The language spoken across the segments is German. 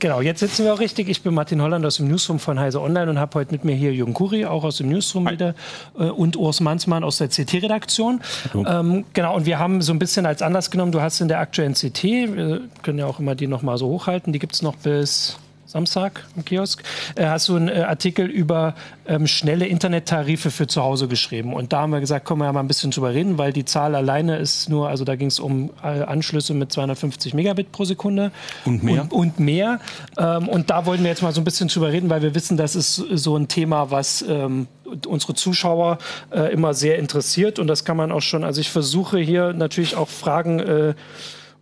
Genau, jetzt sitzen wir auch richtig. Ich bin Martin Holland aus dem Newsroom von Heise Online und habe heute mit mir hier Jürgen Kuri, auch aus dem Newsroom Hi. wieder, äh, und Urs Mansmann aus der CT-Redaktion. Ähm, genau, und wir haben so ein bisschen als Anlass genommen, du hast in der aktuellen CT, wir können ja auch immer die nochmal so hochhalten, die gibt es noch bis Samstag im Kiosk, äh, hast du einen äh, Artikel über ähm, schnelle Internettarife für zu Hause geschrieben. Und da haben wir gesagt, können wir ja mal ein bisschen drüber reden, weil die Zahl alleine ist nur, also da ging es um äh, Anschlüsse mit 250 Megabit pro Sekunde. Und mehr. Und, und mehr. Ähm, und da wollten wir jetzt mal so ein bisschen drüber reden, weil wir wissen, das ist so ein Thema, was ähm, unsere Zuschauer äh, immer sehr interessiert. Und das kann man auch schon, also ich versuche hier natürlich auch Fragen äh,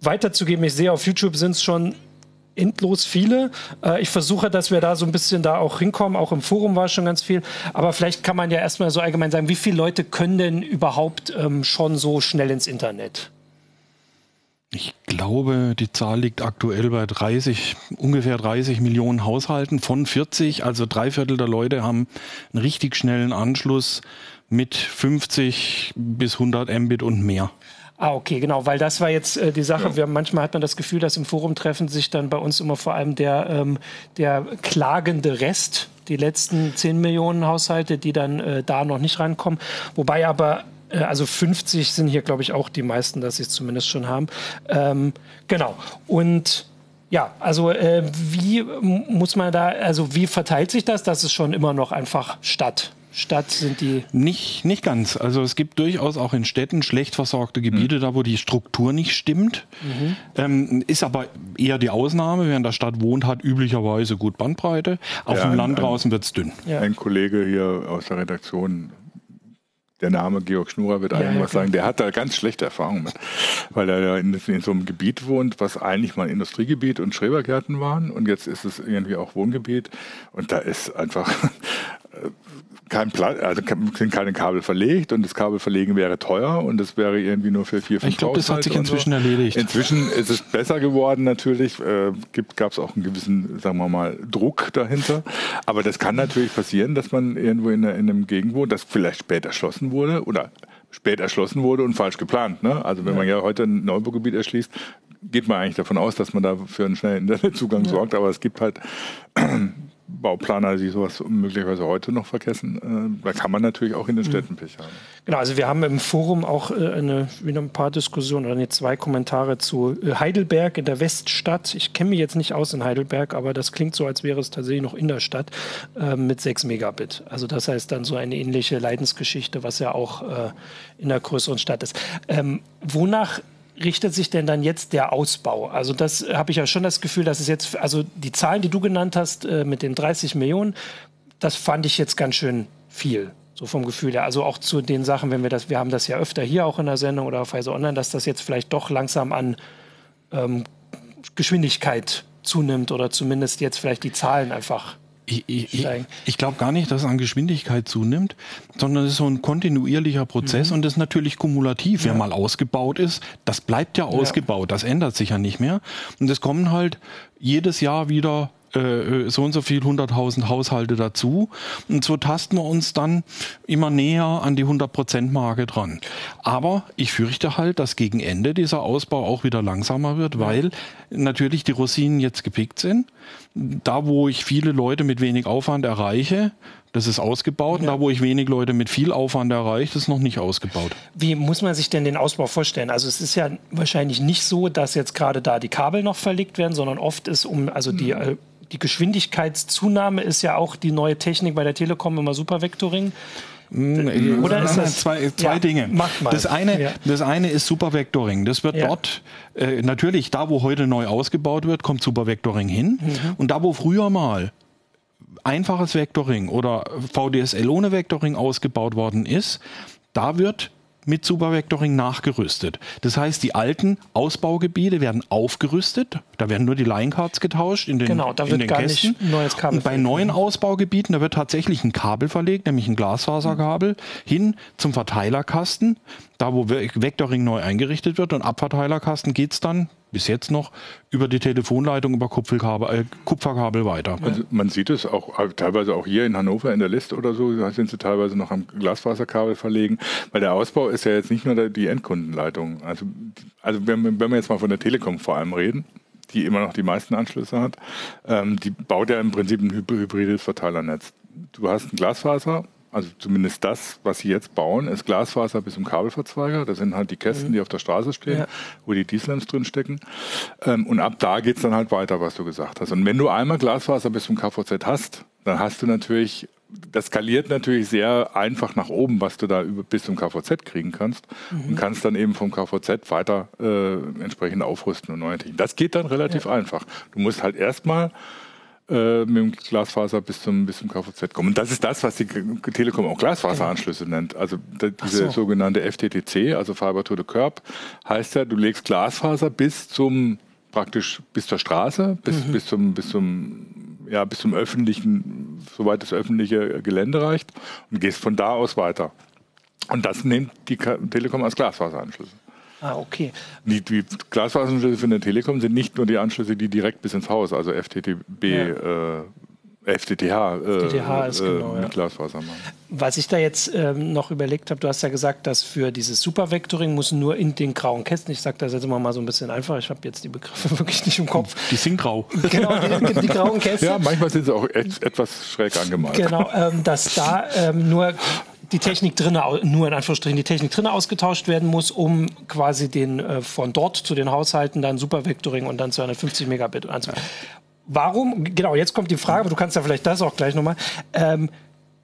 weiterzugeben. Ich sehe, auf YouTube sind es schon endlos viele. Äh, ich versuche, dass wir da so ein bisschen da auch hinkommen. Auch im Forum war schon ganz viel. Aber vielleicht kann man ja erstmal so allgemein sagen, wie viele Leute können denn überhaupt ähm, schon so schnell ins Internet? Ich glaube, die Zahl liegt aktuell bei 30, ungefähr 30 Millionen Haushalten von 40. Also drei Viertel der Leute haben einen richtig schnellen Anschluss mit 50 bis 100 Mbit und mehr. Ah, okay, genau, weil das war jetzt äh, die Sache. Ja. Wir, manchmal hat man das Gefühl, dass im Forum treffen sich dann bei uns immer vor allem der, ähm, der klagende Rest, die letzten 10 Millionen Haushalte, die dann äh, da noch nicht rankommen. Wobei aber äh, also 50 sind hier, glaube ich, auch die meisten, dass sie es zumindest schon haben. Ähm, genau. Und ja, also äh, wie muss man da, also wie verteilt sich das? Das ist schon immer noch einfach Stadt. Stadt sind die? Nicht, nicht ganz. Also es gibt durchaus auch in Städten schlecht versorgte Gebiete, mhm. da wo die Struktur nicht stimmt. Mhm. Ähm, ist aber eher die Ausnahme. Wer in der Stadt wohnt, hat üblicherweise gut Bandbreite. Auf ja, dem Land ein, draußen wird es dünn. Ja. Ein Kollege hier aus der Redaktion der Name Georg Schnurer wird einem ja, was sagen, der hat da ganz schlechte Erfahrungen mit, weil er ja in, in, so einem Gebiet wohnt, was eigentlich mal Industriegebiet und Schrebergärten waren und jetzt ist es irgendwie auch Wohngebiet und da ist einfach kein Platz, also sind keine Kabel verlegt und das Kabel verlegen wäre teuer und das wäre irgendwie nur für vier, fünf Ich glaube, das hat sich inzwischen so. erledigt. Inzwischen ist es besser geworden natürlich, äh, gab es auch einen gewissen, sagen wir mal, Druck dahinter. Aber das kann natürlich passieren, dass man irgendwo in, in einem Gegend wohnt, das vielleicht spät erschlossen wurde oder spät erschlossen wurde und falsch geplant. Ne? Also wenn ja. man ja heute ein Neubaugebiet erschließt, geht man eigentlich davon aus, dass man da für einen schnellen Internetzugang ja. sorgt, aber es gibt halt Bauplaner, die sowas möglicherweise heute noch vergessen. Äh, da kann man natürlich auch in den mhm. Städten Pech haben. Genau, also wir haben im Forum auch äh, eine, wieder ein paar Diskussionen oder nee, zwei Kommentare zu äh, Heidelberg in der Weststadt. Ich kenne mich jetzt nicht aus in Heidelberg, aber das klingt so, als wäre es tatsächlich noch in der Stadt mit 6 Megabit. Also das heißt dann so eine ähnliche Leidensgeschichte, was ja auch in einer größeren Stadt ist. Ähm, wonach richtet sich denn dann jetzt der Ausbau? Also das habe ich ja schon das Gefühl, dass es jetzt, also die Zahlen, die du genannt hast äh, mit den 30 Millionen, das fand ich jetzt ganz schön viel. So vom Gefühl her. Also auch zu den Sachen, wenn wir das, wir haben das ja öfter hier auch in der Sendung oder auf Heise Online, dass das jetzt vielleicht doch langsam an ähm, Geschwindigkeit zunimmt oder zumindest jetzt vielleicht die Zahlen einfach ich, ich, ich glaube gar nicht, dass es an Geschwindigkeit zunimmt, sondern es ist so ein kontinuierlicher Prozess mhm. und das ist natürlich kumulativ. Ja. Wer mal ausgebaut ist, das bleibt ja ausgebaut, ja. das ändert sich ja nicht mehr. Und es kommen halt jedes Jahr wieder äh, so und so viel 100.000 Haushalte dazu. Und so tasten wir uns dann immer näher an die 100%-Marke dran. Aber ich fürchte halt, dass gegen Ende dieser Ausbau auch wieder langsamer wird, weil natürlich die Rosinen jetzt gepickt sind. Da, wo ich viele Leute mit wenig Aufwand erreiche, das ist ausgebaut. Ja. Und da, wo ich wenig Leute mit viel Aufwand erreiche, ist noch nicht ausgebaut. Wie muss man sich denn den Ausbau vorstellen? Also es ist ja wahrscheinlich nicht so, dass jetzt gerade da die Kabel noch verlegt werden, sondern oft ist um, also die mhm. äh, die Geschwindigkeitszunahme ist ja auch die neue Technik bei der Telekom immer Supervectoring. Mm, Oder ist das zwei, zwei ja, Dinge? Das eine, ja. das eine ist Supervectoring. Das wird ja. dort äh, natürlich da, wo heute neu ausgebaut wird, kommt Supervectoring hin. Mhm. Und da, wo früher mal einfaches Vectoring oder VDSL ohne Vectoring ausgebaut worden ist, da wird mit Supervectoring nachgerüstet. Das heißt, die alten Ausbaugebiete werden aufgerüstet. Da werden nur die Line-Cards getauscht in den, genau, da wird in den gar Kästen. Nicht neues Kabel Und bei neuen Ausbaugebieten, da wird tatsächlich ein Kabel verlegt, nämlich ein Glasfaserkabel, hin zum Verteilerkasten. Da, wo Vectoring neu eingerichtet wird und Abverteilerkasten geht es dann bis jetzt noch über die Telefonleitung, über Kupferkabel, äh, Kupferkabel weiter. Also man sieht es auch äh, teilweise auch hier in Hannover in der List oder so, da sind sie teilweise noch am Glasfaserkabel verlegen, weil der Ausbau ist ja jetzt nicht nur die Endkundenleitung. Also, also wenn, wenn wir jetzt mal von der Telekom vor allem reden, die immer noch die meisten Anschlüsse hat, ähm, die baut ja im Prinzip ein hybrides Verteilernetz. Du hast ein Glasfaser, also zumindest das, was sie jetzt bauen, ist Glasfaser bis zum Kabelverzweiger. Das sind halt die Kästen, mhm. die auf der Straße stehen, ja. wo die Dieselams drin stecken. Ähm, und ab da geht's dann halt weiter, was du gesagt hast. Und wenn du einmal Glasfaser bis zum KVZ hast, dann hast du natürlich, das skaliert natürlich sehr einfach nach oben, was du da über, bis zum KVZ kriegen kannst. Mhm. Und kannst dann eben vom KVZ weiter äh, entsprechend aufrüsten und neue Technik. Das geht dann relativ ja. einfach. Du musst halt erstmal äh, mit dem Glasfaser bis zum, bis zum KVZ kommen. Und das ist das, was die Telekom auch Glasfaseranschlüsse nennt. Also diese so. sogenannte FTTC, also Fiber to the Curb, heißt ja, du legst Glasfaser bis zum praktisch bis zur Straße, bis, mhm. bis zum, bis zum ja, bis zum öffentlichen, soweit das öffentliche Gelände reicht und gehst von da aus weiter. Und das nimmt die Telekom als Glasfaseranschlüsse. Ah, okay. Die, die Glasfaseranschlüsse von der Telekom sind nicht nur die Anschlüsse, die direkt bis ins Haus, also FTTB, ja. äh, FTTH, äh, FTTH ist äh, genau, mit ja. Glasfaser machen. Was ich da jetzt ähm, noch überlegt habe, du hast ja gesagt, dass für dieses Supervectoring muss nur in den grauen Kästen, ich sage das jetzt immer mal so ein bisschen einfach, ich habe jetzt die Begriffe wirklich nicht im Kopf. Die sind grau. Genau, die, die grauen Kästen. Ja, manchmal sind sie auch et etwas schräg angemalt. Genau, ähm, dass da ähm, nur die Technik drinnen, nur in Anführungsstrichen, die Technik drinnen ausgetauscht werden muss, um quasi den äh, von dort zu den Haushalten dann Supervectoring und dann 250 Megabit anzubieten. Warum, genau, jetzt kommt die Frage, aber du kannst ja vielleicht das auch gleich nochmal. Ähm,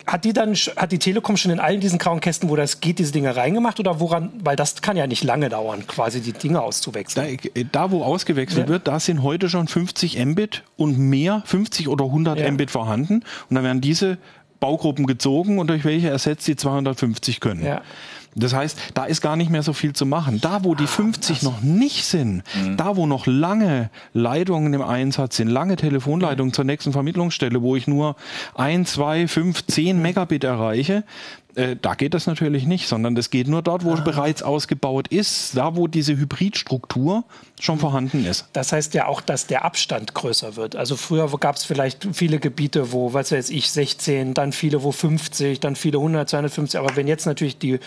hat die dann, hat die Telekom schon in allen diesen grauen Kästen, wo das geht, diese Dinge reingemacht oder woran, weil das kann ja nicht lange dauern, quasi die Dinge auszuwechseln. Da, da wo ausgewechselt ja. wird, da sind heute schon 50 Mbit und mehr, 50 oder 100 ja. Mbit vorhanden und dann werden diese Baugruppen gezogen und durch welche ersetzt die 250 können. Ja. Das heißt, da ist gar nicht mehr so viel zu machen. Da, wo die 50 ah, noch nicht sind, mhm. da, wo noch lange Leitungen im Einsatz sind, lange Telefonleitungen mhm. zur nächsten Vermittlungsstelle, wo ich nur ein, zwei, fünf, zehn Megabit erreiche, äh, da geht das natürlich nicht, sondern das geht nur dort, wo ah. bereits ausgebaut ist, da wo diese Hybridstruktur schon vorhanden ist. Das heißt ja auch, dass der Abstand größer wird. Also früher gab es vielleicht viele Gebiete, wo, was weiß ich, 16, dann viele, wo 50, dann viele 100, 250. Aber wenn jetzt natürlich die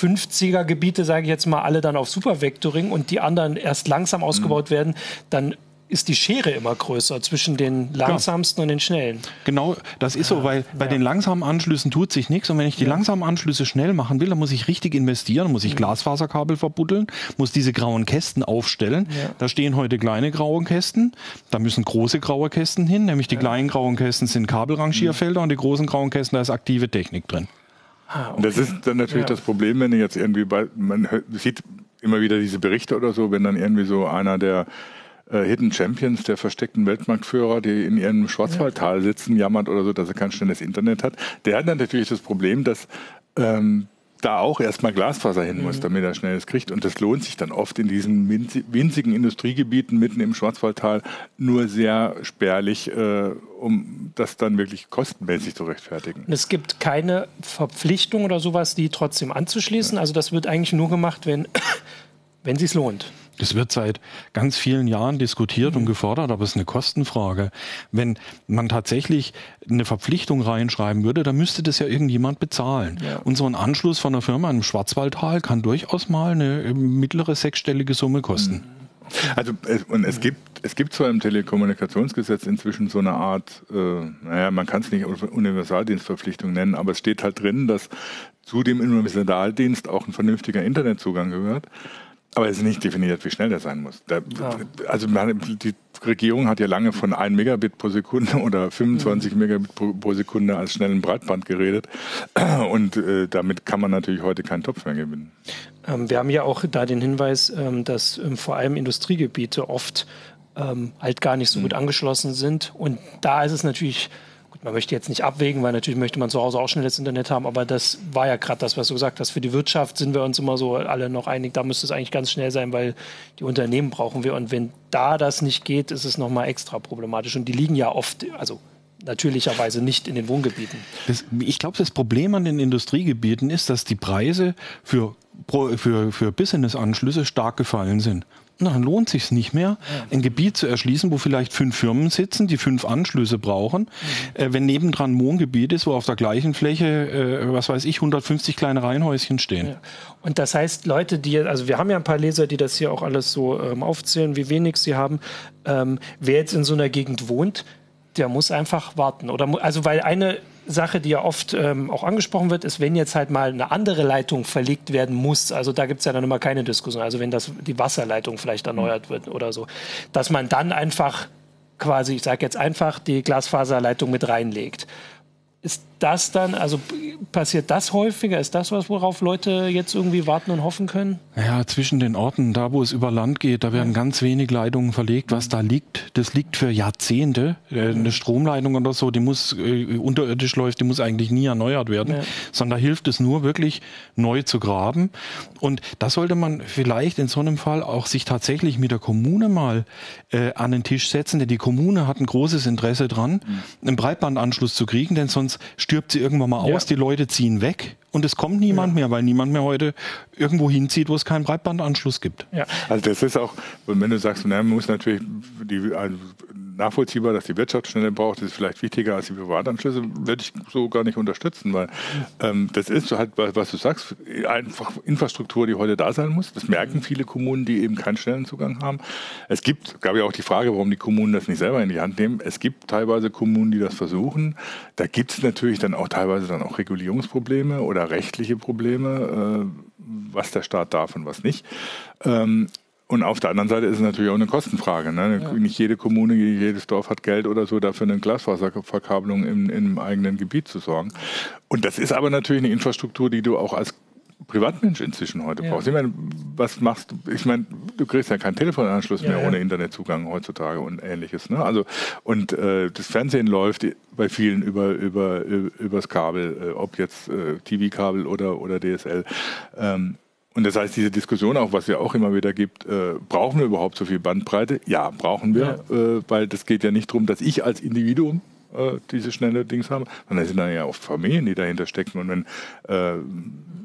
50er Gebiete, sage ich jetzt mal, alle dann auf Supervectoring und die anderen erst langsam ausgebaut mhm. werden, dann ist die Schere immer größer zwischen den langsamsten ja. und den schnellen. Genau, das ist so, weil bei ja. den langsamen Anschlüssen tut sich nichts und wenn ich die ja. langsamen Anschlüsse schnell machen will, dann muss ich richtig investieren, muss ich mhm. Glasfaserkabel verbuddeln, muss diese grauen Kästen aufstellen. Da stehen heute kleine graue Kästen, da müssen große graue Kästen hin, nämlich die kleinen grauen Kästen sind Kabelrangierfelder mhm. und die großen grauen Kästen, da ist aktive Technik drin. Ah, okay. Das ist dann natürlich das Problem, wenn ich jetzt irgendwie bei, man sieht immer wieder diese Berichte oder so, wenn dann irgendwie so einer der äh, Hidden Champions, der versteckten Weltmarktführer, die in ihrem Schwarzwaldtal sitzen, jammert oder so, dass er kein schnelles Internet hat. Der hat dann natürlich das Problem, dass ähm, da auch erstmal Glasfaser hin muss, mhm. damit er schnelles kriegt. Und das lohnt sich dann oft in diesen winzigen Industriegebieten mitten im Schwarzwaldtal nur sehr spärlich, äh, um das dann wirklich kostenmäßig zu rechtfertigen. Und es gibt keine Verpflichtung oder sowas, die trotzdem anzuschließen. Ja. Also das wird eigentlich nur gemacht, wenn, wenn es sich lohnt. Das wird seit ganz vielen Jahren diskutiert mhm. und gefordert, aber es ist eine Kostenfrage. Wenn man tatsächlich eine Verpflichtung reinschreiben würde, dann müsste das ja irgendjemand bezahlen. Ja. Und so ein Anschluss von einer Firma im Schwarzwaldtal kann durchaus mal eine mittlere sechsstellige Summe kosten. Mhm. Also und es gibt es gibt zwar im Telekommunikationsgesetz inzwischen so eine Art, äh, naja, man kann es nicht Universaldienstverpflichtung nennen, aber es steht halt drin, dass zu dem Universaldienst auch ein vernünftiger Internetzugang gehört. Aber es ist nicht definiert, wie schnell der sein muss. Da, ja. Also die Regierung hat ja lange von 1 Megabit pro Sekunde oder 25 mhm. Megabit pro, pro, Sekunde als schnellen Breitband geredet. Und äh, damit kann man natürlich heute keinen Topf mehr gewinnen. Ähm, wir haben ja auch da den Hinweis, ähm, dass ähm, vor allem Industriegebiete oft ähm, halt gar nicht so mhm. gut angeschlossen sind. Und da ist es natürlich man möchte jetzt nicht abwägen, weil natürlich möchte man zu Hause auch schnelles Internet haben, aber das war ja gerade das, was du gesagt hast. Für die Wirtschaft sind wir uns immer so alle noch einig, da müsste es eigentlich ganz schnell sein, weil die Unternehmen brauchen wir. Und wenn da das nicht geht, ist es nochmal extra problematisch. Und die liegen ja oft, also natürlicherweise nicht in den Wohngebieten. Das, ich glaube, das Problem an den Industriegebieten ist, dass die Preise für, für, für Business-Anschlüsse stark gefallen sind. Dann lohnt es sich nicht mehr, ein Gebiet zu erschließen, wo vielleicht fünf Firmen sitzen, die fünf Anschlüsse brauchen. Mhm. Äh, wenn nebendran ein Wohngebiet ist, wo auf der gleichen Fläche, äh, was weiß ich, 150 kleine Reihenhäuschen stehen. Ja. Und das heißt, Leute, die, also wir haben ja ein paar Leser, die das hier auch alles so ähm, aufzählen, wie wenig sie haben. Ähm, wer jetzt in so einer Gegend wohnt, der muss einfach warten. Oder, also weil eine Sache, die ja oft ähm, auch angesprochen wird, ist, wenn jetzt halt mal eine andere Leitung verlegt werden muss, also da gibt es ja dann immer keine Diskussion, also wenn das die Wasserleitung vielleicht erneuert wird oder so, dass man dann einfach quasi, ich sage jetzt einfach, die Glasfaserleitung mit reinlegt. Ist das dann, also passiert das häufiger? Ist das was, worauf Leute jetzt irgendwie warten und hoffen können? Ja, zwischen den Orten, da wo es über Land geht, da werden ganz wenig Leitungen verlegt. Was da liegt, das liegt für Jahrzehnte. Äh, eine Stromleitung oder so, die muss äh, unterirdisch läuft, die muss eigentlich nie erneuert werden, ja. sondern da hilft es nur wirklich neu zu graben. Und da sollte man vielleicht in so einem Fall auch sich tatsächlich mit der Kommune mal äh, an den Tisch setzen, denn die Kommune hat ein großes Interesse dran, mhm. einen Breitbandanschluss zu kriegen, denn sonst stirbt sie irgendwann mal aus, ja. die Leute ziehen weg und es kommt niemand ja. mehr, weil niemand mehr heute irgendwo hinzieht, wo es keinen Breitbandanschluss gibt. Ja. Also das ist auch, wenn du sagst, na, man muss natürlich die, also nachvollziehbar, dass die Wirtschaft schneller braucht, ist vielleicht wichtiger als die Privatanschlüsse, würde ich so gar nicht unterstützen, weil ähm, das ist halt, was du sagst, einfach Infrastruktur, die heute da sein muss. Das merken viele Kommunen, die eben keinen schnellen Zugang haben. Es gibt, gab ja auch die Frage, warum die Kommunen das nicht selber in die Hand nehmen. Es gibt teilweise Kommunen, die das versuchen. Da gibt es natürlich dann auch teilweise dann auch Regulierungsprobleme oder rechtliche Probleme, äh, was der Staat darf und was nicht. Ähm, und auf der anderen Seite ist es natürlich auch eine Kostenfrage. Ne? Ja. Nicht jede Kommune, jedes Dorf hat Geld oder so, dafür eine Glasfaserverkabelung im, im eigenen Gebiet zu sorgen. Und das ist aber natürlich eine Infrastruktur, die du auch als Privatmensch inzwischen heute ja. brauchst. Ich meine, was machst du? Ich meine, du kriegst ja keinen Telefonanschluss ja, mehr ja. ohne Internetzugang heutzutage und ähnliches. Ne? Also und äh, das Fernsehen läuft bei vielen über über übers Kabel, äh, ob jetzt äh, TV-Kabel oder oder DSL. Ähm, und das heißt, diese Diskussion auch, was ja auch immer wieder gibt, äh, brauchen wir überhaupt so viel Bandbreite? Ja, brauchen wir, ja. äh, weil das geht ja nicht darum, dass ich als Individuum äh, diese schnelle Dings habe, sondern es sind dann ja auch Familien, die dahinter stecken. Und wenn äh,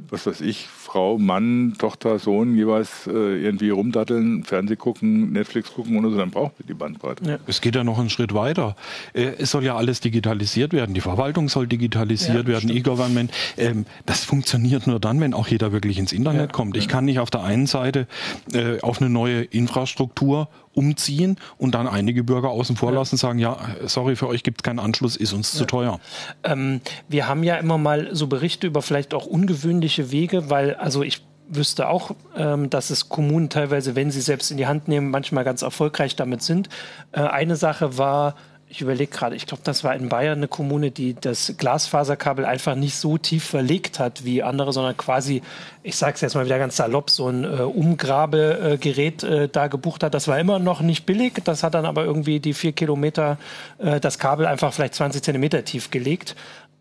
was weiß ich, Frau, Mann, Tochter, Sohn jeweils äh, irgendwie rumdatteln, Fernseh gucken, Netflix gucken oder so, dann braucht wir die Bandbreite. Ja. Es geht ja noch einen Schritt weiter. Äh, es soll ja alles digitalisiert werden. Die Verwaltung soll digitalisiert ja, werden, E-Government. Ähm, das funktioniert nur dann, wenn auch jeder wirklich ins Internet ja, kommt. Ich kann nicht auf der einen Seite äh, auf eine neue Infrastruktur umziehen und dann einige Bürger außen vor lassen, sagen, ja, sorry, für euch gibt es keinen Anschluss, ist uns zu teuer. Ähm, wir haben ja immer mal so Berichte über vielleicht auch ungewöhnliche Wege, weil, also ich wüsste auch, ähm, dass es Kommunen teilweise, wenn sie selbst in die Hand nehmen, manchmal ganz erfolgreich damit sind. Äh, eine Sache war, ich überlege gerade, ich glaube, das war in Bayern eine Kommune, die das Glasfaserkabel einfach nicht so tief verlegt hat wie andere, sondern quasi, ich sage es jetzt mal wieder ganz salopp, so ein äh, Umgrabegerät äh, da gebucht hat. Das war immer noch nicht billig. Das hat dann aber irgendwie die vier Kilometer äh, das Kabel einfach vielleicht 20 Zentimeter tief gelegt.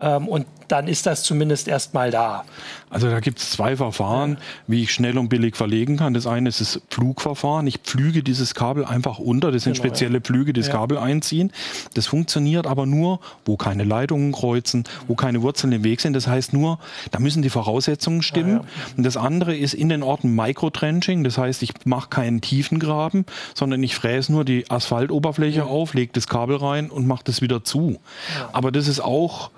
Ähm, und dann ist das zumindest erstmal da. Also da gibt es zwei Verfahren, ja. wie ich schnell und billig verlegen kann. Das eine ist das Pflugverfahren. Ich pflüge dieses Kabel einfach unter. Das sind genau, spezielle Pflüge, die das ja. Kabel einziehen. Das funktioniert aber nur, wo keine Leitungen kreuzen, wo keine Wurzeln im Weg sind. Das heißt nur, da müssen die Voraussetzungen stimmen. Ja, und das andere ist in den Orten Microtrenching. Das heißt, ich mache keinen Tiefengraben, sondern ich fräse nur die Asphaltoberfläche auf, lege das Kabel rein und mache das wieder zu. Aber das ist auch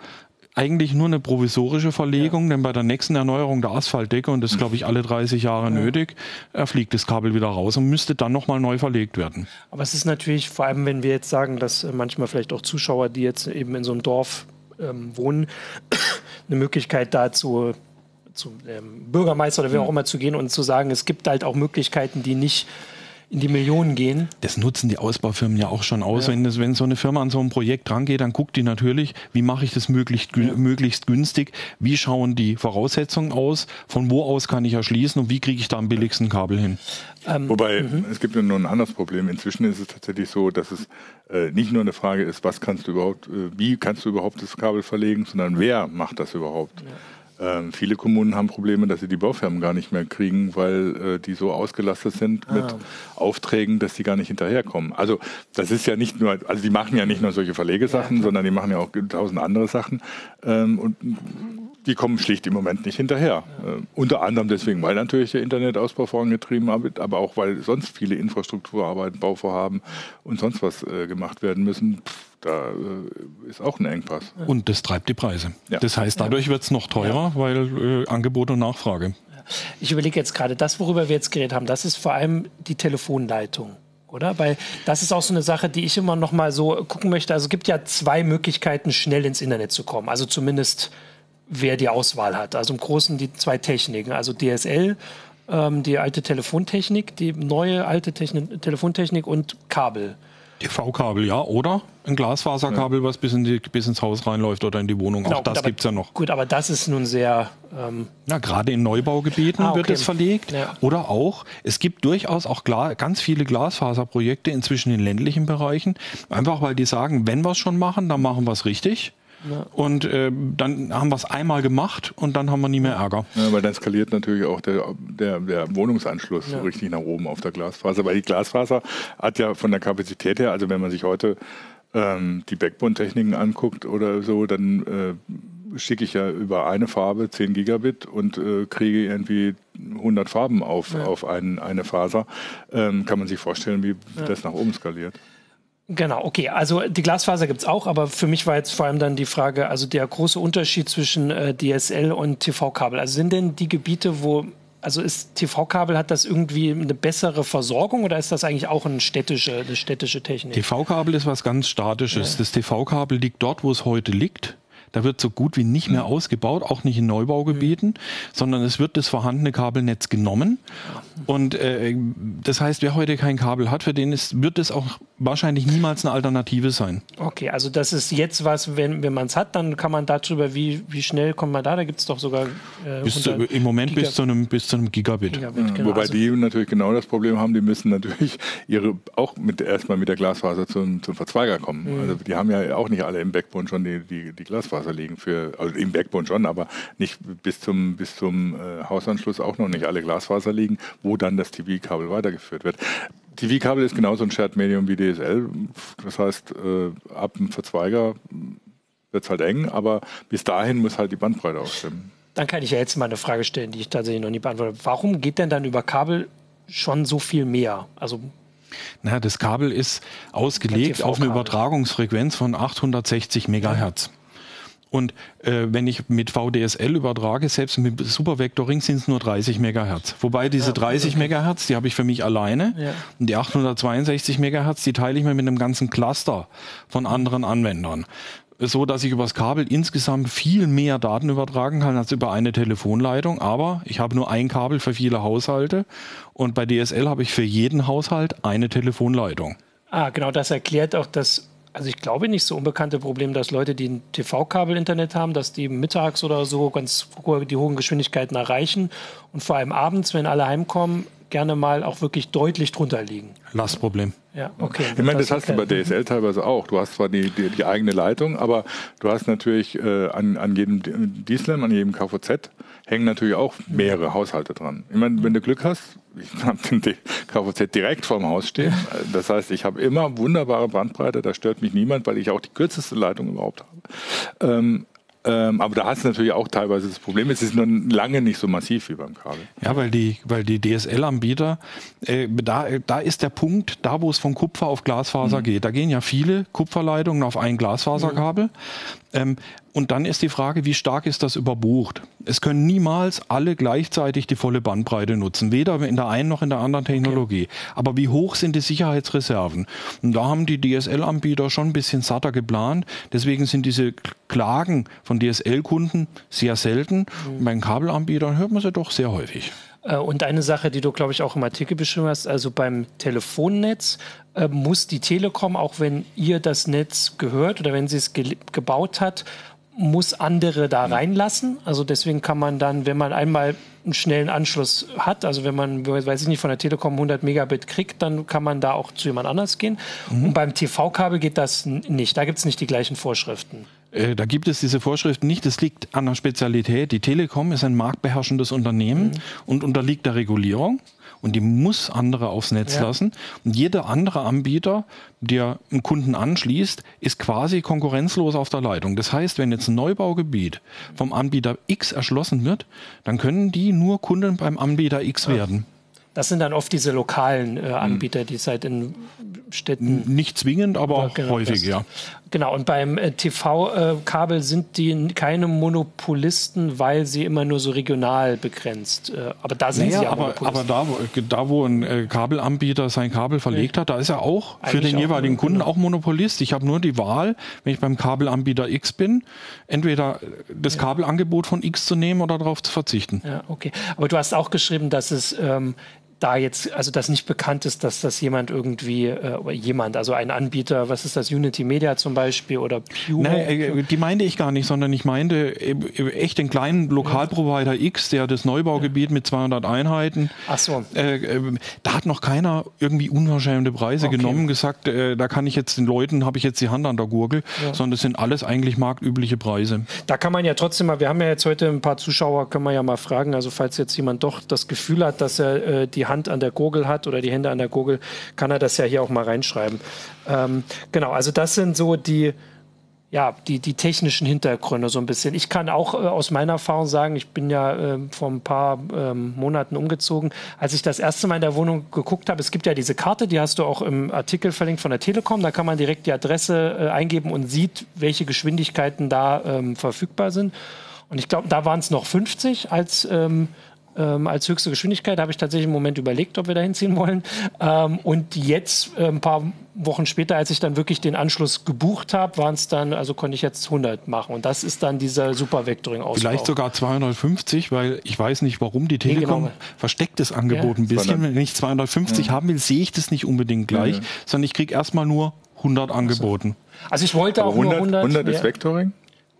eigentlich nur eine provisorische Verlegung, ja. denn bei der nächsten Erneuerung der Asphaltdecke, und das ist, glaube ich, alle 30 Jahre ja. nötig, fliegt das Kabel wieder raus und müsste dann nochmal neu verlegt werden. Aber es ist natürlich, vor allem wenn wir jetzt sagen, dass äh, manchmal vielleicht auch Zuschauer, die jetzt eben in so einem Dorf ähm, wohnen, eine Möglichkeit dazu zum ähm, Bürgermeister oder wer auch immer zu gehen und zu sagen, es gibt halt auch Möglichkeiten, die nicht in die Millionen gehen. Das nutzen die Ausbaufirmen ja auch schon aus. Ja. Wenn, das, wenn so eine Firma an so ein Projekt rangeht, dann guckt die natürlich, wie mache ich das möglichst, ja. möglichst günstig, wie schauen die Voraussetzungen aus, von wo aus kann ich erschließen und wie kriege ich da am billigsten Kabel hin. Ähm, Wobei, mhm. es gibt ja nur ein anderes Problem. Inzwischen ist es tatsächlich so, dass es äh, nicht nur eine Frage ist, was kannst du überhaupt, äh, wie kannst du überhaupt das Kabel verlegen, sondern wer macht das überhaupt. Ja. Ähm, viele Kommunen haben Probleme, dass sie die Baufirmen gar nicht mehr kriegen, weil äh, die so ausgelastet sind ah. mit Aufträgen, dass sie gar nicht hinterherkommen. Also das ist ja nicht nur, also die machen ja nicht nur solche Verlegesachen, ja, sondern die machen ja auch tausend andere Sachen. Ähm, und die kommen schlicht im Moment nicht hinterher. Ja. Äh, unter anderem deswegen, weil natürlich der Internetausbau vorangetrieben wird, aber auch weil sonst viele Infrastrukturarbeiten, Bauvorhaben und sonst was äh, gemacht werden müssen. Pff, da äh, ist auch ein Engpass. Und das treibt die Preise. Ja. Das heißt, dadurch wird es noch teurer, weil äh, Angebot und Nachfrage. Ich überlege jetzt gerade, das, worüber wir jetzt geredet haben, das ist vor allem die Telefonleitung oder? Weil das ist auch so eine Sache, die ich immer noch mal so gucken möchte. Also es gibt ja zwei Möglichkeiten, schnell ins Internet zu kommen. Also zumindest wer die Auswahl hat. Also im Großen die zwei Techniken, also DSL, ähm, die alte Telefontechnik, die neue alte Techn Telefontechnik und Kabel. TV-Kabel, ja, oder ein Glasfaserkabel, was bis, in die, bis ins Haus reinläuft oder in die Wohnung. Genau, auch das gibt es ja noch. Gut, aber das ist nun sehr. Ähm ja, gerade in Neubaugebieten ah, okay. wird es verlegt. Ja. Oder auch, es gibt durchaus auch ganz viele Glasfaserprojekte inzwischen in ländlichen Bereichen. Einfach weil die sagen, wenn wir es schon machen, dann machen wir es richtig. Ja. Und äh, dann haben wir es einmal gemacht und dann haben wir nie mehr Ärger. Ja, weil dann skaliert natürlich auch der, der, der Wohnungsanschluss ja. so richtig nach oben auf der Glasfaser. Weil die Glasfaser hat ja von der Kapazität her, also wenn man sich heute ähm, die Backbone-Techniken anguckt oder so, dann äh, schicke ich ja über eine Farbe 10 Gigabit und äh, kriege irgendwie 100 Farben auf, ja. auf ein, eine Faser. Ähm, kann man sich vorstellen, wie ja. das nach oben skaliert. Genau, okay. Also die Glasfaser gibt es auch, aber für mich war jetzt vor allem dann die Frage, also der große Unterschied zwischen äh, DSL und TV-Kabel. Also sind denn die Gebiete, wo, also ist TV-Kabel, hat das irgendwie eine bessere Versorgung oder ist das eigentlich auch eine städtische, eine städtische Technik? TV-Kabel ist was ganz Statisches. Ja. Das TV-Kabel liegt dort, wo es heute liegt. Da wird so gut wie nicht mehr mhm. ausgebaut, auch nicht in Neubaugebieten, mhm. sondern es wird das vorhandene Kabelnetz genommen. Und äh, das heißt, wer heute kein Kabel hat, für den ist, wird es auch wahrscheinlich niemals eine Alternative sein. Okay, also das ist jetzt was, wenn, wenn man es hat, dann kann man darüber, wie, wie schnell kommt man da? Da gibt es doch sogar äh, bis zu, im Moment Gigabit. bis zu einem, bis zu einem Gigabit. Gigabit ja, genau. Wobei also, die natürlich genau das Problem haben, die müssen natürlich ihre auch mit erstmal mit der Glasfaser zum, zum Verzweiger kommen. Mhm. Also die haben ja auch nicht alle im Backbone schon die, die, die Glasfaser. Glasfaser liegen für, also im Backbone schon, aber nicht bis zum, bis zum äh, Hausanschluss auch noch nicht alle Glasfaser liegen, wo dann das TV-Kabel weitergeführt wird. TV-Kabel ist genauso ein Shared Medium wie DSL. Das heißt, äh, ab dem Verzweiger wird es halt eng, aber bis dahin muss halt die Bandbreite auch stimmen. Dann kann ich ja jetzt mal eine Frage stellen, die ich tatsächlich noch nie beantwortet habe. Warum geht denn dann über Kabel schon so viel mehr? Also naja, das Kabel ist ausgelegt auf eine Übertragungsfrequenz von 860 Megahertz. Und äh, wenn ich mit VDSL übertrage, selbst mit Supervectoring sind es nur 30 Megahertz. Wobei diese 30 okay. Megahertz, die habe ich für mich alleine. Ja. Und die 862 Megahertz, die teile ich mir mit einem ganzen Cluster von anderen Anwendern. So dass ich übers Kabel insgesamt viel mehr Daten übertragen kann als über eine Telefonleitung. Aber ich habe nur ein Kabel für viele Haushalte. Und bei DSL habe ich für jeden Haushalt eine Telefonleitung. Ah, genau, das erklärt auch das also ich glaube nicht so unbekannte Problem, dass Leute, die ein TV-Kabel-Internet haben, dass die mittags oder so ganz die hohen Geschwindigkeiten erreichen und vor allem abends, wenn alle heimkommen, gerne mal auch wirklich deutlich drunter liegen. Lastproblem. Ja, okay. Ich meine, das, das hast du bei DSL teilweise auch. Du hast zwar die, die, die eigene Leitung, aber du hast natürlich äh, an, an jedem DSLAM, an jedem KVZ hängen natürlich auch mehrere Haushalte dran. Ich meine, wenn du Glück hast, ich habe den KVZ direkt vorm Haus stehen. Das heißt, ich habe immer wunderbare Bandbreite, da stört mich niemand, weil ich auch die kürzeste Leitung überhaupt habe. Ähm, ähm, aber da hast du natürlich auch teilweise das Problem. Es ist nur lange nicht so massiv wie beim Kabel. Ja, weil die, weil die DSL-Anbieter, äh, da, da ist der Punkt, da wo es von Kupfer auf Glasfaser mhm. geht. Da gehen ja viele Kupferleitungen auf ein Glasfaserkabel. Mhm. Ähm, und dann ist die Frage, wie stark ist das überbucht? Es können niemals alle gleichzeitig die volle Bandbreite nutzen, weder in der einen noch in der anderen Technologie. Okay. Aber wie hoch sind die Sicherheitsreserven? Und da haben die DSL-Anbieter schon ein bisschen satter geplant. Deswegen sind diese Klagen von DSL-Kunden sehr selten. Mhm. Bei den Kabelanbietern hört man sie doch sehr häufig. Äh, und eine Sache, die du, glaube ich, auch im Artikel beschrieben hast, also beim Telefonnetz äh, muss die Telekom, auch wenn ihr das Netz gehört oder wenn sie es ge gebaut hat, muss andere da reinlassen. Also deswegen kann man dann, wenn man einmal einen schnellen Anschluss hat, also wenn man, weiß ich nicht, von der Telekom 100 Megabit kriegt, dann kann man da auch zu jemand anders gehen. Mhm. Und beim TV-Kabel geht das nicht. Da gibt es nicht die gleichen Vorschriften. Äh, da gibt es diese Vorschriften nicht. Das liegt an der Spezialität. Die Telekom ist ein marktbeherrschendes Unternehmen mhm. und unterliegt der Regulierung. und die muss andere aufs Netz ja. lassen. Und jeder andere Anbieter, der einen Kunden anschließt, ist quasi konkurrenzlos auf der Leitung. Das heißt, wenn jetzt ein Neubaugebiet vom Anbieter X erschlossen wird, dann können die nur Kunden beim Anbieter X werden. Das sind dann oft diese lokalen äh, Anbieter, die es halt in Städten. Nicht zwingend, aber genau, häufig, ja. Genau, und beim äh, TV-Kabel sind die keine Monopolisten, weil sie immer nur so regional begrenzt. Äh, aber da sind naja, sie aber, aber da, da, wo ein äh, Kabelanbieter sein Kabel verlegt nee. hat, da ist er auch Eigentlich für den jeweiligen Kunden genau. auch Monopolist. Ich habe nur die Wahl, wenn ich beim Kabelanbieter X bin, entweder das ja. Kabelangebot von X zu nehmen oder darauf zu verzichten. Ja, okay. Aber du hast auch geschrieben, dass es ähm, da jetzt, also dass nicht bekannt ist, dass das jemand irgendwie, äh, jemand, also ein Anbieter, was ist das, Unity Media zum Beispiel oder Pure? Nein, äh, die meinte ich gar nicht, sondern ich meinte äh, echt den kleinen Lokalprovider X, der das Neubaugebiet mit 200 Einheiten. Ach so. Äh, äh, da hat noch keiner irgendwie unverschämte Preise okay. genommen, gesagt, äh, da kann ich jetzt den Leuten, habe ich jetzt die Hand an der Gurgel, ja. sondern das sind alles eigentlich marktübliche Preise. Da kann man ja trotzdem mal, wir haben ja jetzt heute ein paar Zuschauer, können wir ja mal fragen, also falls jetzt jemand doch das Gefühl hat, dass er die Hand an der Gurgel hat oder die Hände an der Gurgel, kann er das ja hier auch mal reinschreiben. Ähm, genau, also das sind so die, ja, die, die technischen Hintergründe so ein bisschen. Ich kann auch äh, aus meiner Erfahrung sagen, ich bin ja äh, vor ein paar ähm, Monaten umgezogen. Als ich das erste Mal in der Wohnung geguckt habe, es gibt ja diese Karte, die hast du auch im Artikel verlinkt von der Telekom, da kann man direkt die Adresse äh, eingeben und sieht, welche Geschwindigkeiten da ähm, verfügbar sind. Und ich glaube, da waren es noch 50 als ähm, ähm, als höchste Geschwindigkeit. Habe ich tatsächlich einen Moment überlegt, ob wir da hinziehen wollen. Ähm, und jetzt, äh, ein paar Wochen später, als ich dann wirklich den Anschluss gebucht habe, waren es dann, also konnte ich jetzt 100 machen. Und das ist dann dieser Super-Vectoring-Ausbau. Vielleicht sogar 250, weil ich weiß nicht, warum die Telekom nee, genau. versteckt das Angebot ja. ein bisschen. Wenn ich 250 ja. haben will, sehe ich das nicht unbedingt gleich, ja. sondern ich kriege erstmal nur 100 angeboten. Also ich wollte Aber auch 100, nur 100. 100 ist Vectoring.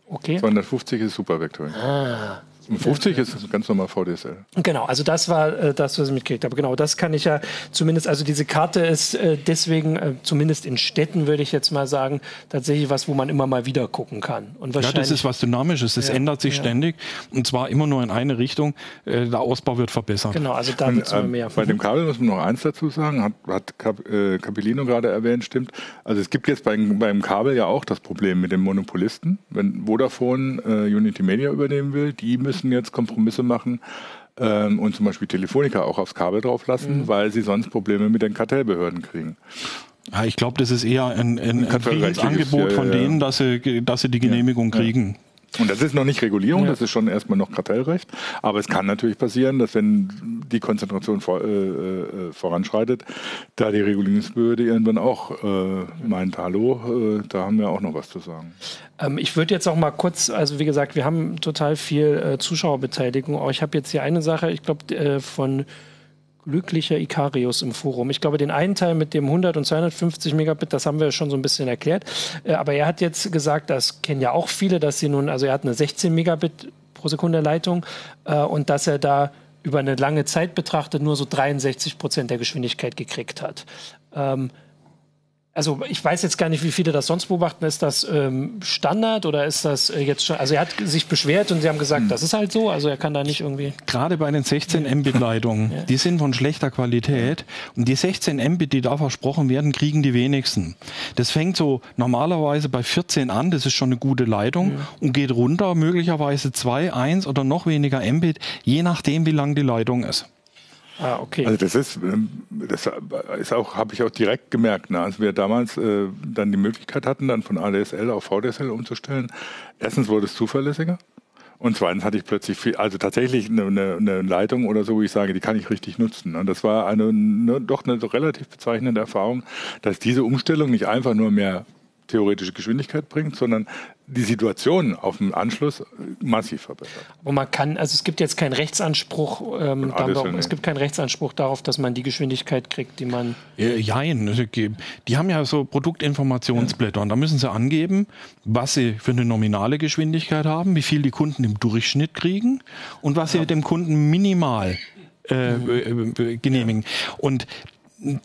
Okay. 250 ist Super-Vectoring. Ah. 50 ist ganz normal VDSL. Genau, also das war äh, das, was ich mitgekriegt habe. Genau, das kann ich ja zumindest, also diese Karte ist äh, deswegen, äh, zumindest in Städten würde ich jetzt mal sagen, tatsächlich was, wo man immer mal wieder gucken kann. Und ja, das ist was Dynamisches, das ja, ändert sich ja. ständig und zwar immer nur in eine Richtung. Äh, der Ausbau wird verbessert. Genau, also da wird es immer mehr. Bei dem Kabel muss man noch eins dazu sagen, hat, hat Cap, äh, Capellino gerade erwähnt, stimmt. Also es gibt jetzt beim, beim Kabel ja auch das Problem mit den Monopolisten. Wenn Vodafone äh, Unity Media übernehmen will, die müssen müssen jetzt Kompromisse machen ähm, und zum Beispiel Telefonica auch aufs Kabel drauf lassen, mhm. weil sie sonst Probleme mit den Kartellbehörden kriegen. Ja, ich glaube, das ist eher ein, ein, ein Angebot von ja, ja. denen, dass sie, dass sie die Genehmigung kriegen. Und das ist noch nicht Regulierung, ja. das ist schon erstmal noch Kartellrecht. Aber es kann natürlich passieren, dass wenn die Konzentration vor, äh, äh, voranschreitet, da die Regulierungsbehörde irgendwann auch äh, meint, hallo, äh, da haben wir auch noch was zu sagen. Ähm, ich würde jetzt auch mal kurz, also wie gesagt, wir haben total viel äh, Zuschauerbeteiligung. Aber ich habe jetzt hier eine Sache, ich glaube, äh, von glücklicher Ikarius im Forum. Ich glaube, den einen Teil mit dem 100 und 250 Megabit, das haben wir schon so ein bisschen erklärt. Äh, aber er hat jetzt gesagt, das kennen ja auch viele, dass sie nun, also er hat eine 16 Megabit pro Sekunde Leitung äh, und dass er da über eine lange Zeit betrachtet nur so 63 Prozent der Geschwindigkeit gekriegt hat. Ähm, also ich weiß jetzt gar nicht, wie viele das sonst beobachten. Ist das ähm, Standard oder ist das äh, jetzt schon? Also er hat sich beschwert und sie haben gesagt, hm. das ist halt so. Also er kann da nicht irgendwie. Gerade bei den 16 Mbit-Leitungen, ja. die sind von schlechter Qualität und die 16 Mbit, die da versprochen werden, kriegen die wenigsten. Das fängt so normalerweise bei 14 an. Das ist schon eine gute Leitung ja. und geht runter möglicherweise 2, 1 oder noch weniger Mbit, je nachdem, wie lang die Leitung ist. Ah, okay. Also das ist, ähm, das ist auch, habe ich auch direkt gemerkt, ne? als wir damals äh, dann die Möglichkeit hatten, dann von ADSL auf VDSL umzustellen. Erstens wurde es zuverlässiger. Und zweitens hatte ich plötzlich viel, also tatsächlich eine, eine, eine Leitung oder so, wo ich sage, die kann ich richtig nutzen. Und das war eine, eine doch eine relativ bezeichnende Erfahrung, dass diese Umstellung nicht einfach nur mehr theoretische Geschwindigkeit bringt, sondern die Situation auf dem Anschluss massiv verbessert. Und man kann, also es gibt jetzt keinen Rechtsanspruch, ähm, darauf, es gibt keinen Rechtsanspruch darauf, dass man die Geschwindigkeit kriegt, die man. Äh, jein, die haben ja so Produktinformationsblätter und da müssen sie angeben, was sie für eine nominale Geschwindigkeit haben, wie viel die Kunden im Durchschnitt kriegen und was sie dem Kunden minimal äh, mhm. genehmigen. Und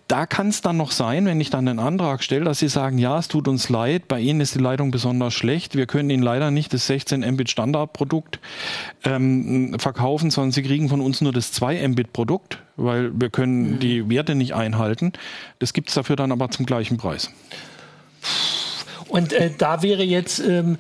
da kann es dann noch sein, wenn ich dann einen Antrag stelle, dass Sie sagen, ja, es tut uns leid, bei Ihnen ist die Leitung besonders schlecht, wir können Ihnen leider nicht das 16 Mbit Standardprodukt ähm, verkaufen, sondern Sie kriegen von uns nur das 2 Mbit Produkt, weil wir können mhm. die Werte nicht einhalten. Das gibt es dafür dann aber zum gleichen Preis. Und äh, da wäre jetzt, ähm,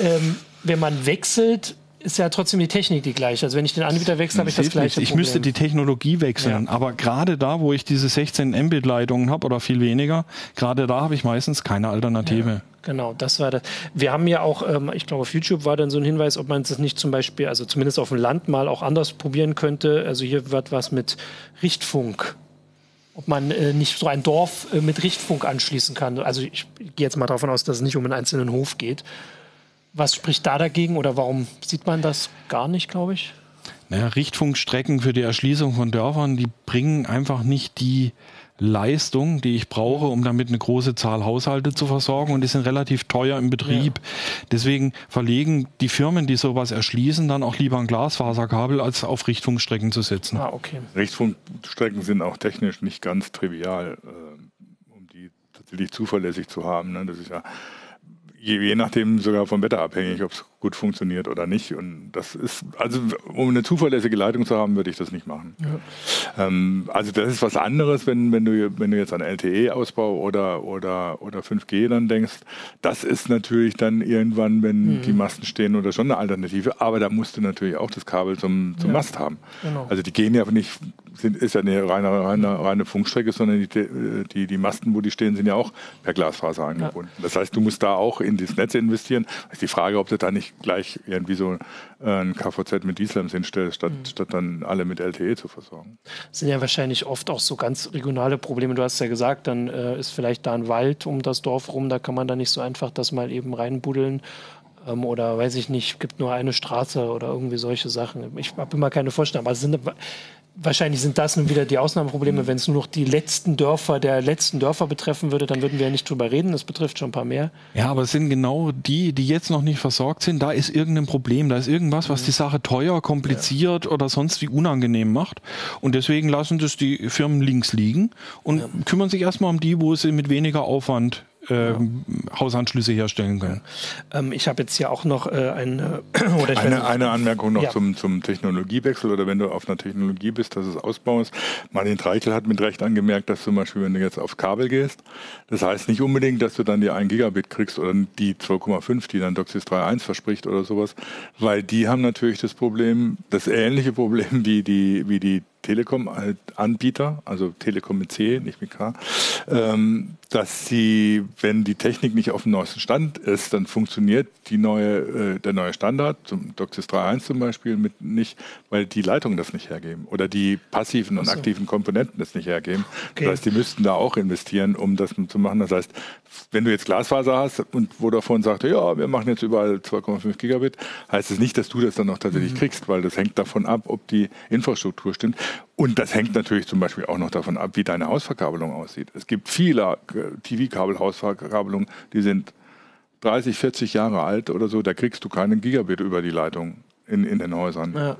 ähm, wenn man wechselt, ist ja trotzdem die Technik die gleiche. Also wenn ich den Anbieter wechsle, habe ich das gleiche Ich müsste die Technologie wechseln. Ja. Aber gerade da, wo ich diese 16 Mbit-Leitungen habe oder viel weniger, gerade da habe ich meistens keine Alternative. Ja. Genau, das war das. Wir haben ja auch, ähm, ich glaube, auf YouTube war dann so ein Hinweis, ob man es nicht zum Beispiel, also zumindest auf dem Land mal auch anders probieren könnte. Also hier wird was mit Richtfunk ob man äh, nicht so ein Dorf äh, mit Richtfunk anschließen kann. Also ich gehe jetzt mal davon aus, dass es nicht um einen einzelnen Hof geht. Was spricht da dagegen oder warum sieht man das gar nicht, glaube ich? Naja, Richtfunkstrecken für die Erschließung von Dörfern, die bringen einfach nicht die Leistung, die ich brauche, um damit eine große Zahl Haushalte zu versorgen und die sind relativ teuer im Betrieb. Ja. Deswegen verlegen die Firmen, die sowas erschließen, dann auch lieber ein Glasfaserkabel, als auf Richtfunkstrecken zu setzen. Ah, okay. Richtfunkstrecken sind auch technisch nicht ganz trivial, äh, um die tatsächlich zuverlässig zu haben. Ne? Das ist ja je, je nachdem sogar vom Wetter abhängig, ob es gut funktioniert oder nicht. Und das ist, also um eine zuverlässige Leitung zu haben, würde ich das nicht machen. Ja. Ähm, also das ist was anderes, wenn, wenn, du, wenn du jetzt an LTE-Ausbau oder, oder, oder 5G dann denkst. Das ist natürlich dann irgendwann, wenn mhm. die Masten stehen oder schon eine Alternative. Aber da musst du natürlich auch das Kabel zum, zum ja. Mast haben. Genau. Also die gehen ja nicht sind, ist ja eine reine, reine, reine Funkstrecke, sondern die, die, die Masten, wo die stehen, sind ja auch per Glasfaser angebunden. Ja. Das heißt, du musst da auch in das Netz investieren. Das ist die Frage, ob du da nicht gleich irgendwie so äh, ein KVZ mit DSLAMs hinstellst, statt, mhm. statt dann alle mit LTE zu versorgen. Das sind ja wahrscheinlich oft auch so ganz regionale Probleme. Du hast ja gesagt, dann äh, ist vielleicht da ein Wald um das Dorf rum, da kann man da nicht so einfach das mal eben reinbuddeln ähm, oder weiß ich nicht, gibt nur eine Straße oder irgendwie solche Sachen. Ich habe immer keine Vorstellung, aber es sind Wahrscheinlich sind das nun wieder die Ausnahmeprobleme. Mhm. Wenn es nur noch die letzten Dörfer der letzten Dörfer betreffen würde, dann würden wir ja nicht drüber reden. Das betrifft schon ein paar mehr. Ja, aber es sind genau die, die jetzt noch nicht versorgt sind. Da ist irgendein Problem. Da ist irgendwas, was mhm. die Sache teuer, kompliziert ja. oder sonst wie unangenehm macht. Und deswegen lassen das die Firmen links liegen und ja. kümmern sich erstmal um die, wo sie mit weniger Aufwand äh, Hausanschlüsse herstellen können. Ähm, ich habe jetzt hier auch noch äh, eine, oder eine, nicht, eine Anmerkung noch ja. zum, zum Technologiewechsel oder wenn du auf einer Technologie bist, dass es ausbaust. Martin Treichel hat mit Recht angemerkt, dass zum Beispiel, wenn du jetzt auf Kabel gehst, das heißt nicht unbedingt, dass du dann die 1 Gigabit kriegst oder die 2,5, die dann DOCSIS 3.1 verspricht oder sowas, weil die haben natürlich das Problem, das ähnliche Problem wie die, wie die Telekom-Anbieter, also Telekom mit C, nicht mit K, ähm, dass sie, wenn die Technik nicht auf dem neuesten Stand ist, dann funktioniert die neue, äh, der neue Standard, zum DOCSIS 3.1 zum Beispiel, mit nicht, weil die Leitungen das nicht hergeben oder die passiven und so. aktiven Komponenten das nicht hergeben. Okay. Das heißt, die müssten da auch investieren, um das zu machen. Das heißt, wenn du jetzt Glasfaser hast und Vodafone sagt, ja, wir machen jetzt überall 2,5 Gigabit, heißt es das nicht, dass du das dann noch tatsächlich mhm. kriegst, weil das hängt davon ab, ob die Infrastruktur stimmt. Und das hängt natürlich zum Beispiel auch noch davon ab, wie deine Hausverkabelung aussieht. Es gibt viele TV-Kabel-Hausverkabelungen, die sind 30, 40 Jahre alt oder so, da kriegst du keinen Gigabit über die Leitung in, in den Häusern. Ja.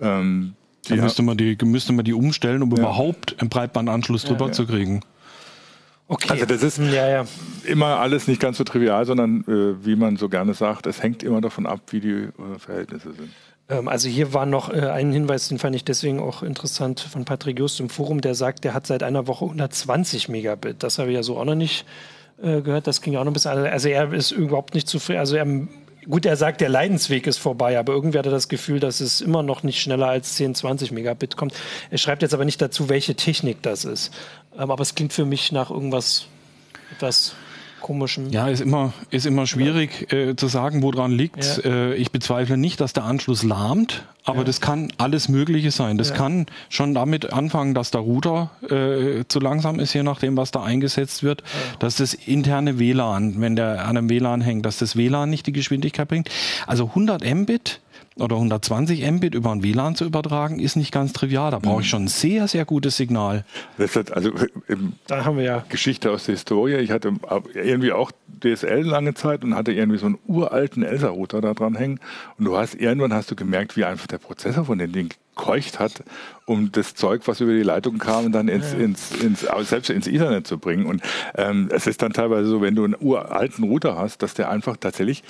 Ähm, da müsste man, die, müsste man die umstellen, um ja. überhaupt einen Breitbandanschluss drüber ja, zu kriegen. Okay. Also das ist ja, ja. immer alles nicht ganz so trivial, sondern äh, wie man so gerne sagt, es hängt immer davon ab, wie die äh, Verhältnisse sind. Ähm, also hier war noch äh, ein Hinweis, den fand ich deswegen auch interessant von Patrick Just im Forum, der sagt, der hat seit einer Woche 120 Megabit. Das habe ich ja so auch noch nicht äh, gehört. Das ging auch noch ein bisschen. Also er ist überhaupt nicht zufrieden. Also er, gut, er sagt, der Leidensweg ist vorbei, aber irgendwie hat er das Gefühl, dass es immer noch nicht schneller als 10, 20 Megabit kommt. Er schreibt jetzt aber nicht dazu, welche Technik das ist. Ähm, aber es klingt für mich nach irgendwas etwas komischen. Ja, ist immer, ist immer schwierig ja. äh, zu sagen, woran liegt. Ja. Äh, ich bezweifle nicht, dass der Anschluss lahmt, aber ja. das kann alles Mögliche sein. Das kann schon damit anfangen, dass der Router äh, zu langsam ist, je nachdem, was da eingesetzt wird, dass das interne WLAN, wenn der an einem WLAN hängt, dass das WLAN nicht die Geschwindigkeit bringt. Also 100 Mbit oder 120 Mbit über ein WLAN zu übertragen, ist nicht ganz trivial. Da brauche ich schon ein sehr, sehr gutes Signal. Das hat also da haben wir ja Geschichte aus der Historie. Ich hatte irgendwie auch DSL lange Zeit und hatte irgendwie so einen uralten Elsa-Router da dran hängen. Und du hast irgendwann hast du gemerkt, wie einfach der Prozessor von dem Ding gekeucht hat, um das Zeug, was über die Leitung kam, dann ins, ja. ins, ins, selbst ins Ethernet zu bringen. Und ähm, es ist dann teilweise so, wenn du einen uralten Router hast, dass der einfach tatsächlich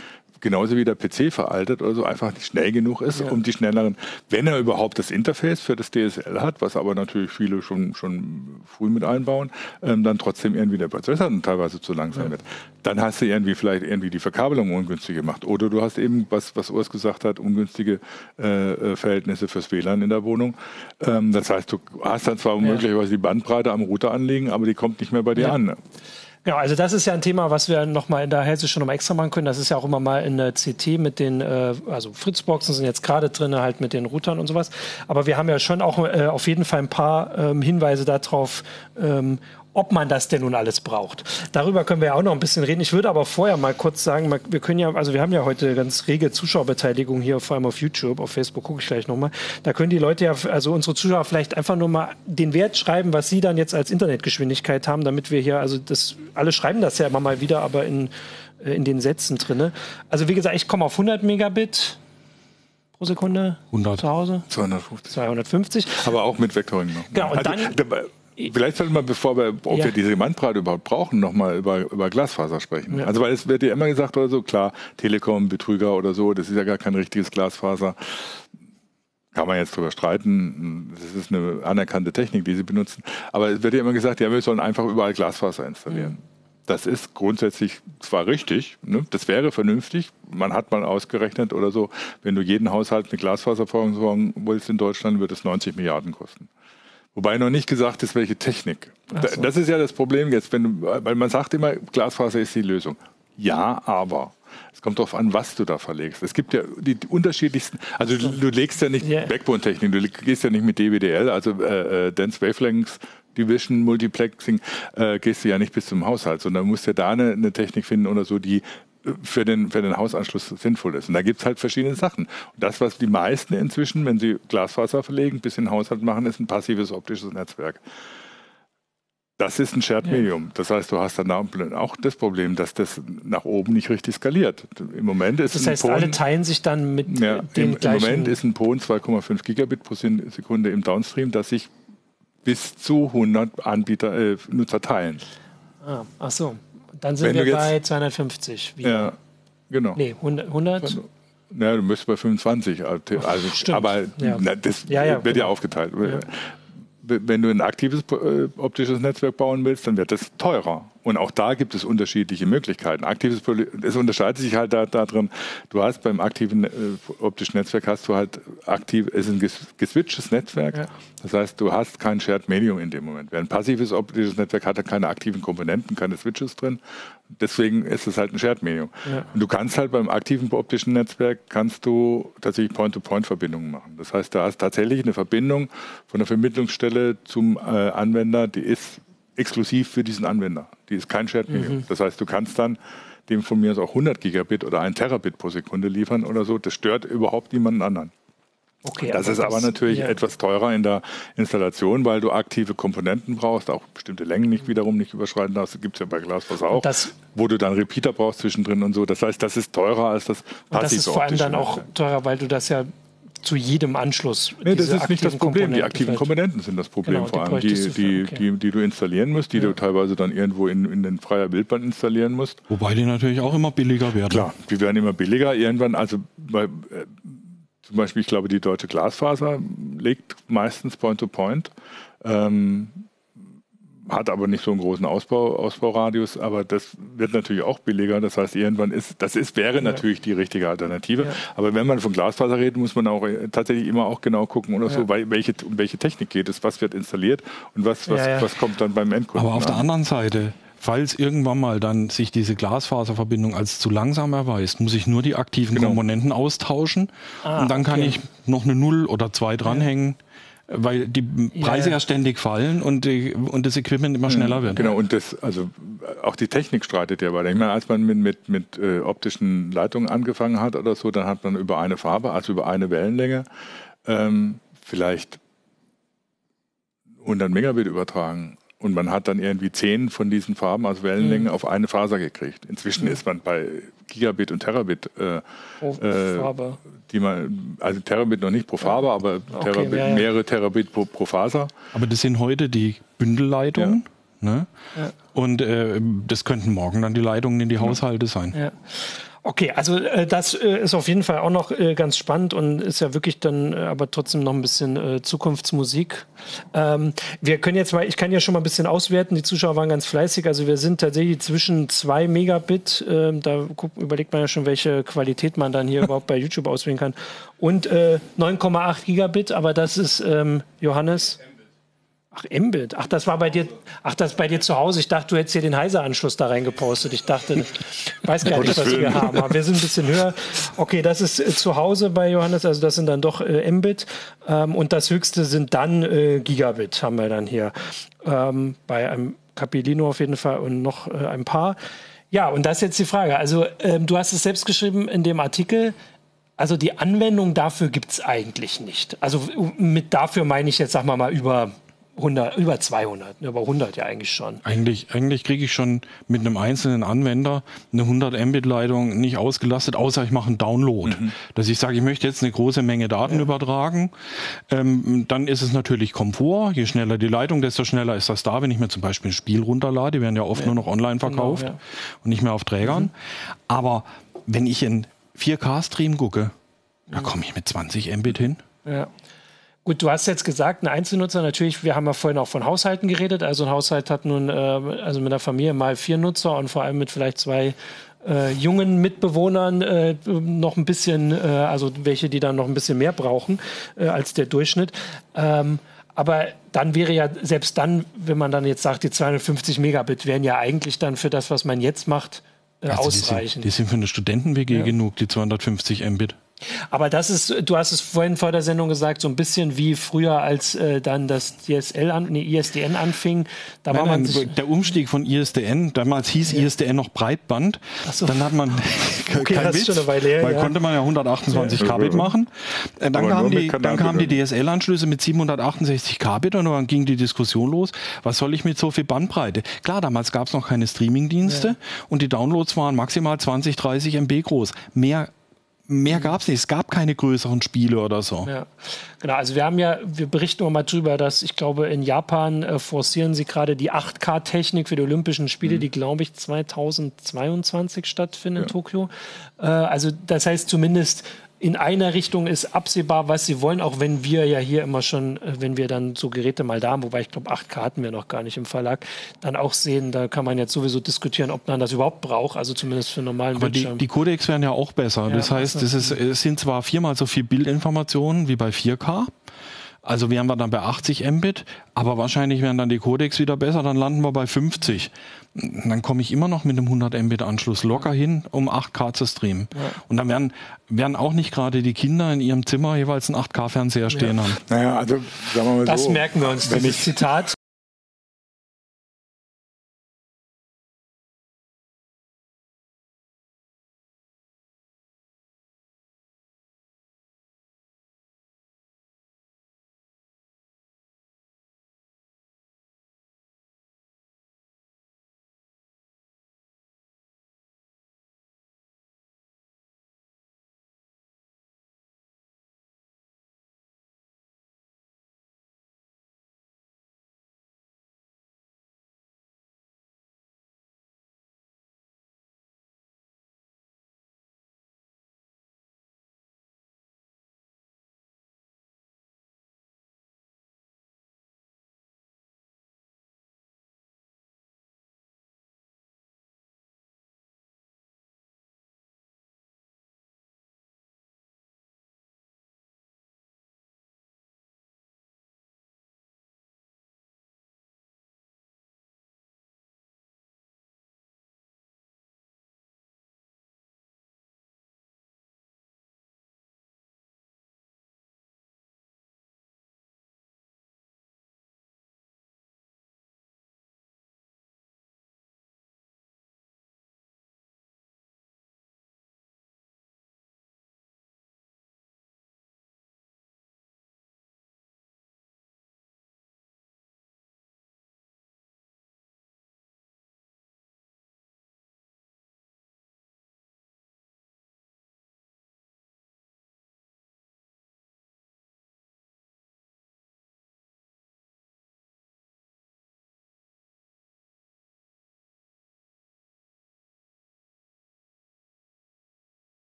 genauso wie der PC veraltet oder so einfach nicht schnell genug ist, ja. um die schnelleren, wenn er überhaupt das Interface für das DSL hat, was aber natürlich viele schon, schon früh mit einbauen, ähm, dann trotzdem irgendwie der Prozessor teilweise zu langsam ja. wird. Dann hast du irgendwie vielleicht irgendwie die Verkabelung ungünstig gemacht. Oder du hast eben, was, was Urs gesagt hat, ungünstige äh, äh Verhältnisse fürs WLAN in der Wohnung. Ähm, das heißt, du hast dann zwar möglicherweise die Bandbreite am Router anlegen, aber die kommt nicht mehr bei dir an. Genau, also das ist ja ein Thema, was wir nochmal in der Hessischen nochmal extra machen können. Das ist ja auch immer mal in der CT mit den, äh, also Fritzboxen sind jetzt gerade drin, halt mit den Routern und sowas. Aber wir haben ja schon auch äh, auf jeden Fall ein paar ähm, Hinweise darauf, ähm, ob man das denn nun alles braucht. Darüber können wir ja auch noch ein bisschen reden. Ich würde aber vorher mal kurz sagen, wir können ja, also wir haben ja heute ganz rege Zuschauerbeteiligung hier, vor allem auf YouTube, auf Facebook gucke ich gleich nochmal. Da können die Leute ja, also unsere Zuschauer vielleicht einfach nur mal den Wert schreiben, was sie dann jetzt als Internetgeschwindigkeit haben, damit wir hier, also das, alle schreiben das ja immer mal wieder, aber in, äh, in den Sätzen drinne. Also wie gesagt, ich komme auf 100 Megabit pro Sekunde 100. zu Hause. 250. 250. Aber auch mit Vectoring noch. Genau, und also, dann Vielleicht sollten wir, bevor wir, ob ja. wir diese Bandbreite überhaupt brauchen, nochmal über, über Glasfaser sprechen. Ja. Also weil es wird ja immer gesagt oder so, klar, Telekom, Betrüger oder so, das ist ja gar kein richtiges Glasfaser. Kann man jetzt drüber streiten. Das ist eine anerkannte Technik, die sie benutzen. Aber es wird ja immer gesagt, ja, wir sollen einfach überall Glasfaser installieren. Mhm. Das ist grundsätzlich zwar richtig, ne? das wäre vernünftig. Man hat mal ausgerechnet oder so, wenn du jeden Haushalt mit Glasfaser versorgen willst in Deutschland, wird es 90 Milliarden kosten. Wobei noch nicht gesagt ist, welche Technik. So. Das ist ja das Problem jetzt, wenn weil man sagt immer, Glasfaser ist die Lösung. Ja, aber. Es kommt darauf an, was du da verlegst. Es gibt ja die, die unterschiedlichsten, also du, du, legst ja nicht yeah. Backbone-Technik, du gehst ja nicht mit DWDL, also äh, äh, Dense Wavelengths Division, Multiplexing, äh, gehst du ja nicht bis zum Haushalt, sondern musst ja da eine, eine Technik finden oder so, die für den, für den Hausanschluss sinnvoll ist. Und da gibt es halt verschiedene Sachen. Und das, was die meisten inzwischen, wenn sie Glasfaser verlegen, bis in den Haushalt machen, ist ein passives optisches Netzwerk. Das ist ein Shared Medium. Das heißt, du hast dann auch das Problem, dass das nach oben nicht richtig skaliert. Im Moment ist das heißt, Pon, alle teilen sich dann mit ja, dem im, gleichen... Im Moment ist ein PON 2,5 Gigabit pro Sekunde im Downstream, das sich bis zu 100 Anbieter, äh, Nutzer teilen. Ah, ach so. Dann sind Wenn wir bei 250. Wieder. Ja, genau. Nee, 100? 100? Ja, du müsstest bei 25. Also, Stimmt. Aber ja. na, das ja, ja, wird genau. ja aufgeteilt. Wenn du ein aktives äh, optisches Netzwerk bauen willst, dann wird das teurer. Und auch da gibt es unterschiedliche Möglichkeiten. Aktives, es unterscheidet sich halt da, da. Du hast beim aktiven äh, optischen Netzwerk hast du halt aktiv, es ist ein geswitchtes Netzwerk. Ja. Das heißt, du hast kein Shared Medium in dem Moment. Während ein passives optisches Netzwerk hat keine aktiven Komponenten, keine Switches drin. Deswegen ist es halt ein Shared Medium. Ja. Und du kannst halt beim aktiven optischen Netzwerk kannst du tatsächlich Point-to-Point-Verbindungen machen. Das heißt, du hast tatsächlich eine Verbindung von der Vermittlungsstelle zum äh, Anwender, die ist exklusiv für diesen Anwender. Die ist kein Shared Medium. Mhm. Das heißt, du kannst dann dem von mir aus auch 100 Gigabit oder ein Terabit pro Sekunde liefern oder so. Das stört überhaupt niemanden anderen. Okay, das aber ist aber das, natürlich ja. etwas teurer in der Installation, weil du aktive Komponenten brauchst, auch bestimmte Längen nicht wiederum nicht überschreiten darfst. Das gibt es ja bei Glasfaser auch, das, wo du dann Repeater brauchst zwischendrin und so. Das heißt, das ist teurer als das passive Das ist vor allem dann auch teurer, weil du das ja zu jedem Anschluss. Nee, das ist nicht das Problem. Die aktiven Komponenten sind das Problem genau, vor allem, die, die, okay. die, die, du installieren musst, die ja. du teilweise dann irgendwo in, in den freier Wildbahn installieren musst. Wobei die natürlich auch immer billiger werden. Klar, die werden immer billiger. Irgendwann, also bei, äh, zum Beispiel, ich glaube, die deutsche Glasfaser legt meistens Point-to-Point. -Point. Ähm, hat aber nicht so einen großen Ausbau, Ausbauradius, aber das wird natürlich auch billiger. Das heißt, irgendwann ist, das ist, wäre ja. natürlich die richtige Alternative. Ja. Aber wenn man von Glasfaser redet, muss man auch äh, tatsächlich immer auch genau gucken oder ja. so, welche, um welche Technik geht es, was wird installiert und was, was, was kommt dann beim Endkunden. Aber auf an. der anderen Seite, falls irgendwann mal dann sich diese Glasfaserverbindung als zu langsam erweist, muss ich nur die aktiven genau. Komponenten austauschen ah, und dann kann ich noch eine Null oder zwei dranhängen weil die Preise ja, ja ständig fallen und, die, und das Equipment immer schneller wird. Genau, und das, also auch die Technik streitet ja weiter. Ich meine, als man mit, mit, mit äh, optischen Leitungen angefangen hat oder so, dann hat man über eine Farbe, also über eine Wellenlänge, ähm, vielleicht 100 Megabit übertragen. Und man hat dann irgendwie zehn von diesen Farben, also Wellenlängen, mhm. auf eine Faser gekriegt. Inzwischen mhm. ist man bei Gigabit und Terabit, äh, pro äh, Farbe. die man, also Terabit noch nicht pro Farbe, aber okay, Terabit, ja, ja. mehrere Terabit pro, pro, Faser. Aber das sind heute die Bündelleitungen. Ja. Ne? Und äh, das könnten morgen dann die Leitungen in die Haushalte sein. Okay, also äh, das äh, ist auf jeden Fall auch noch äh, ganz spannend und ist ja wirklich dann äh, aber trotzdem noch ein bisschen äh, Zukunftsmusik. Ähm, wir können jetzt mal, ich kann ja schon mal ein bisschen auswerten, die Zuschauer waren ganz fleißig, also wir sind tatsächlich zwischen zwei Megabit, ähm, da guck, überlegt man ja schon, welche Qualität man dann hier überhaupt bei YouTube auswählen kann, und 9,8 äh, Gigabit, aber das ist ähm, Johannes. Ach, Mbit. Ach, das war bei dir, ach, das bei dir zu Hause. Ich dachte, du hättest hier den Heiser-Anschluss da reingepostet. Ich dachte, weiß gar nicht, was wir haben. Aber wir sind ein bisschen höher. Okay, das ist äh, zu Hause bei Johannes, also das sind dann doch äh, Mbit. Ähm, und das höchste sind dann äh, Gigabit, haben wir dann hier. Ähm, bei einem Capilino auf jeden Fall und noch äh, ein paar. Ja, und das ist jetzt die Frage. Also, ähm, du hast es selbst geschrieben in dem Artikel. Also die Anwendung dafür gibt es eigentlich nicht. Also mit dafür meine ich jetzt, sag mal mal, über 100, über 200, über 100 ja eigentlich schon. Eigentlich, eigentlich kriege ich schon mit einem einzelnen Anwender eine 100 Mbit-Leitung nicht ausgelastet, außer ich mache einen Download. Mhm. Dass ich sage, ich möchte jetzt eine große Menge Daten ja. übertragen. Ähm, dann ist es natürlich Komfort. Je schneller die Leitung, desto schneller ist das da. Wenn ich mir zum Beispiel ein Spiel runterlade, die werden ja oft ja. nur noch online genau, verkauft genau, ja. und nicht mehr auf Trägern. Mhm. Aber wenn ich in 4K-Stream gucke, da komme ich mit 20 Mbit hin. Ja. Gut, du hast jetzt gesagt, ein Einzelnutzer, natürlich, wir haben ja vorhin auch von Haushalten geredet. Also ein Haushalt hat nun, äh, also mit einer Familie mal vier Nutzer und vor allem mit vielleicht zwei äh, jungen Mitbewohnern äh, noch ein bisschen, äh, also welche, die dann noch ein bisschen mehr brauchen äh, als der Durchschnitt. Ähm, aber dann wäre ja, selbst dann, wenn man dann jetzt sagt, die 250 Megabit wären ja eigentlich dann für das, was man jetzt macht, äh, also ausreichend. Die sind, die sind für eine Studenten-WG ja. genug, die 250 Mbit. Aber das ist, du hast es vorhin vor der Sendung gesagt, so ein bisschen wie früher, als äh, dann das DSL an, nee, ISDN anfing. Da nein, war man nein, der Umstieg von ISDN, damals hieß ja. ISDN noch Breitband. So. Dann hat man okay, kein Witz, her, weil ja. konnte man ja 128 ja. Kbit machen. Äh, dann, kamen die, dann kamen die DSL-Anschlüsse mit 768 Kbit und dann ging die Diskussion los, was soll ich mit so viel Bandbreite? Klar, damals gab es noch keine Streaming-Dienste und die Downloads waren maximal 20, 30 MB groß. Mehr mehr gab es nicht. Es gab keine größeren Spiele oder so. Ja, genau. Also wir haben ja, wir berichten mal drüber, dass ich glaube, in Japan äh, forcieren sie gerade die 8K-Technik für die Olympischen Spiele, mhm. die glaube ich 2022 stattfinden ja. in Tokio. Äh, also das heißt zumindest in einer Richtung ist absehbar, was sie wollen, auch wenn wir ja hier immer schon, äh, wenn wir dann so Geräte mal da haben, wobei ich glaube, acht Karten wir noch gar nicht im Verlag, dann auch sehen, da kann man jetzt sowieso diskutieren, ob man das überhaupt braucht, also zumindest für normalen Aber Bildschirm. Die, die Codecs werden ja auch besser. Ja, das heißt, es, ist, es sind zwar viermal so viel Bildinformationen wie bei 4K, also wären wir dann bei 80 Mbit, aber wahrscheinlich wären dann die Codecs wieder besser, dann landen wir bei 50. Dann komme ich immer noch mit einem 100 Mbit Anschluss locker hin, um 8K zu streamen. Ja. Und dann werden, werden auch nicht gerade die Kinder in ihrem Zimmer jeweils einen 8K Fernseher stehen ja. haben. Naja, also sagen wir mal das so. Das merken wir uns, dieses Zitat.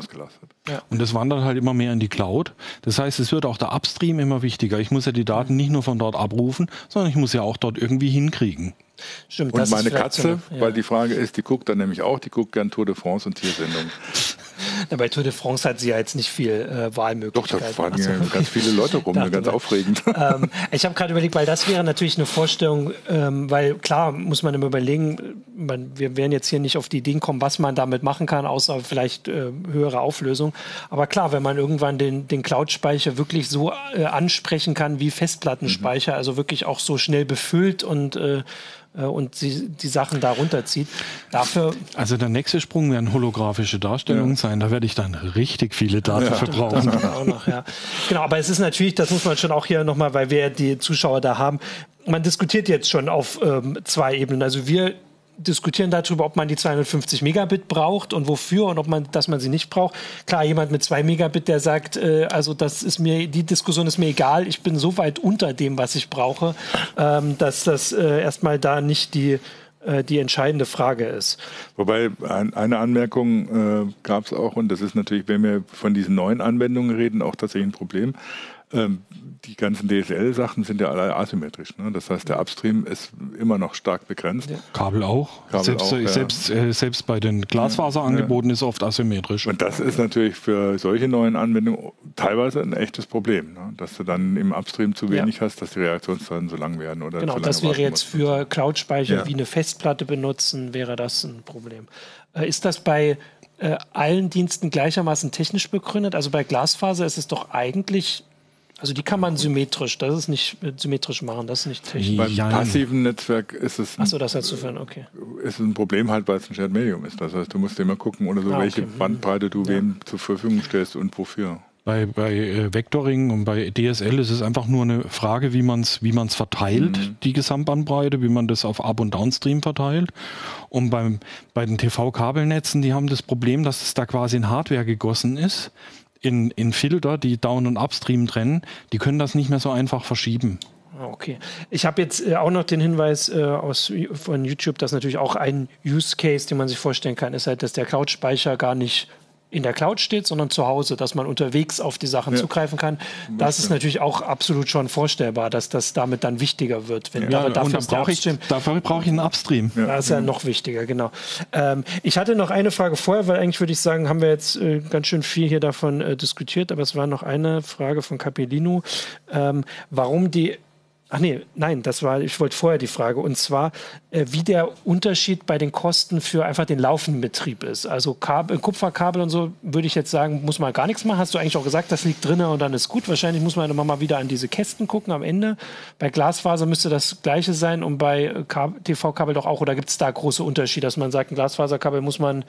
Ausgelastet. Ja. Und das wandert halt immer mehr in die Cloud. Das heißt, es wird auch der Upstream immer wichtiger. Ich muss ja die Daten nicht nur von dort abrufen, sondern ich muss ja auch dort irgendwie hinkriegen. Stimmt, und meine Katze, so, ja. weil die Frage ist, die guckt dann nämlich auch, die guckt gern Tour de France und Tiersendungen. Na, bei Tour de France hat sie ja jetzt nicht viel äh, Wahlmöglichkeiten. Doch, da fahren ja ganz viele Leute rum, ganz aufregend. Ähm, ich habe gerade überlegt, weil das wäre natürlich eine Vorstellung, ähm, weil klar muss man immer überlegen, man, wir werden jetzt hier nicht auf die Ideen kommen, was man damit machen kann, außer vielleicht äh, höhere Auflösung. Aber klar, wenn man irgendwann den, den Cloud-Speicher wirklich so äh, ansprechen kann wie Festplattenspeicher, mhm. also wirklich auch so schnell befüllt und äh, und die, die Sachen da runterzieht. Dafür also der nächste Sprung werden holographische Darstellungen ja. sein. Da werde ich dann richtig viele Daten ja, verbrauchen. Noch, ja. Genau, aber es ist natürlich, das muss man schon auch hier nochmal, weil wir die Zuschauer da haben, man diskutiert jetzt schon auf ähm, zwei Ebenen. Also wir diskutieren darüber, ob man die 250 Megabit braucht und wofür und ob man, dass man sie nicht braucht. Klar, jemand mit 2 Megabit, der sagt, äh, also das ist mir, die Diskussion ist mir egal, ich bin so weit unter dem, was ich brauche, ähm, dass das äh, erstmal da nicht die äh, die entscheidende Frage ist. Wobei ein, eine Anmerkung äh, gab es auch, und das ist natürlich, wenn wir von diesen neuen Anwendungen reden, auch tatsächlich ein Problem. Ähm, die ganzen DSL-Sachen sind ja alle asymmetrisch. Ne? Das heißt, der Upstream ist immer noch stark begrenzt. Ja. Kabel auch. Kabel selbst, auch, ja. selbst, äh, selbst bei den Glasfaserangeboten ja. ist oft asymmetrisch. Und das ist natürlich für solche neuen Anwendungen teilweise ein echtes Problem, ne? dass du dann im Upstream zu wenig hast, dass die Reaktionszeiten so lang werden. Oder genau, das wäre jetzt für Cloud-Speicher wie eine Festplatte benutzen, wäre das ein Problem. Äh, ist das bei äh, allen Diensten gleichermaßen technisch begründet? Also bei Glasfaser ist es doch eigentlich also die kann man symmetrisch, das ist nicht symmetrisch machen, das ist nicht technisch. Beim passiven Netzwerk ist es ein, Achso, das heißt sofern, okay. ist ein Problem halt, weil es ein Shared Medium ist. Das heißt, du musst immer gucken oder so, ah, welche okay. Bandbreite du ja. wem zur Verfügung stellst und wofür. Bei, bei äh, Vectoring und bei DSL ist es einfach nur eine Frage, wie man es wie man's verteilt, mhm. die Gesamtbandbreite, wie man das auf Up- und Downstream verteilt. Und beim, bei den TV-Kabelnetzen, die haben das Problem, dass es da quasi in Hardware gegossen ist in, in Filter, die Down- und Upstream trennen, die können das nicht mehr so einfach verschieben. Okay. Ich habe jetzt äh, auch noch den Hinweis äh, aus, von YouTube, dass natürlich auch ein Use Case, den man sich vorstellen kann, ist halt, dass der Cloud-Speicher gar nicht in der Cloud steht, sondern zu Hause, dass man unterwegs auf die Sachen ja. zugreifen kann. Das ist natürlich auch absolut schon vorstellbar, dass das damit dann wichtiger wird. Wenn, ja, aber dafür brauche ich, dafür brauche ich einen Upstream. Ja. Das ist ja noch wichtiger, genau. Ähm, ich hatte noch eine Frage vorher, weil eigentlich würde ich sagen, haben wir jetzt äh, ganz schön viel hier davon äh, diskutiert, aber es war noch eine Frage von Capellino, ähm, warum die Ach nee, nein, das war, ich wollte vorher die Frage. Und zwar, äh, wie der Unterschied bei den Kosten für einfach den laufenden Betrieb ist. Also Kabel, Kupferkabel und so würde ich jetzt sagen, muss man gar nichts machen. Hast du eigentlich auch gesagt, das liegt drinnen und dann ist gut. Wahrscheinlich muss man immer mal wieder an diese Kästen gucken am Ende. Bei Glasfaser müsste das Gleiche sein und bei TV-Kabel doch auch. Oder gibt es da große Unterschiede, dass man sagt, ein Glasfaserkabel muss man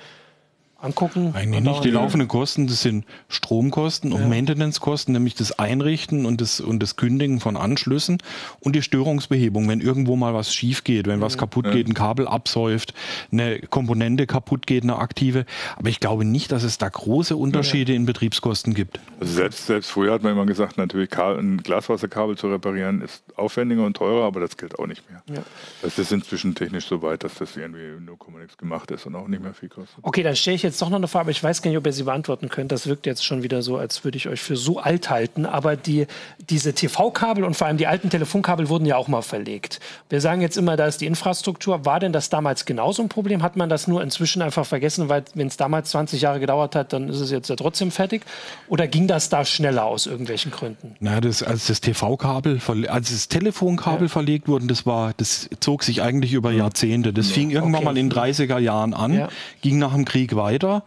angucken? Eigentlich nicht. Die laufenden Kosten, das sind Stromkosten und ja. Maintenancekosten, nämlich das Einrichten und das, und das Kündigen von Anschlüssen und die Störungsbehebung, wenn irgendwo mal was schief geht, wenn was kaputt ja. geht, ein Kabel absäuft, eine Komponente kaputt geht, eine aktive. Aber ich glaube nicht, dass es da große Unterschiede ja. in Betriebskosten gibt. Also selbst, selbst früher hat man immer gesagt, natürlich ein Glasfaserkabel zu reparieren ist aufwendiger und teurer, aber das gilt auch nicht mehr. Ja. Das ist inzwischen technisch so weit, dass das irgendwie nur nichts gemacht ist und auch nicht mehr viel kostet. Okay, dann stelle ich jetzt jetzt doch noch eine Frage, aber ich weiß gar nicht, ob ihr sie beantworten könnt. Das wirkt jetzt schon wieder so, als würde ich euch für so alt halten. Aber die, diese TV-Kabel und vor allem die alten Telefonkabel wurden ja auch mal verlegt. Wir sagen jetzt immer, da ist die Infrastruktur. War denn das damals genauso ein Problem? Hat man das nur inzwischen einfach vergessen, weil wenn es damals 20 Jahre gedauert hat, dann ist es jetzt ja trotzdem fertig? Oder ging das da schneller aus irgendwelchen Gründen? Na, das, als das TV-Kabel, als das Telefonkabel ja. verlegt wurde, das war, das zog sich eigentlich über Jahrzehnte. Das ja. fing irgendwann okay. mal in den 30er Jahren an, ging nach dem Krieg weiter weiter.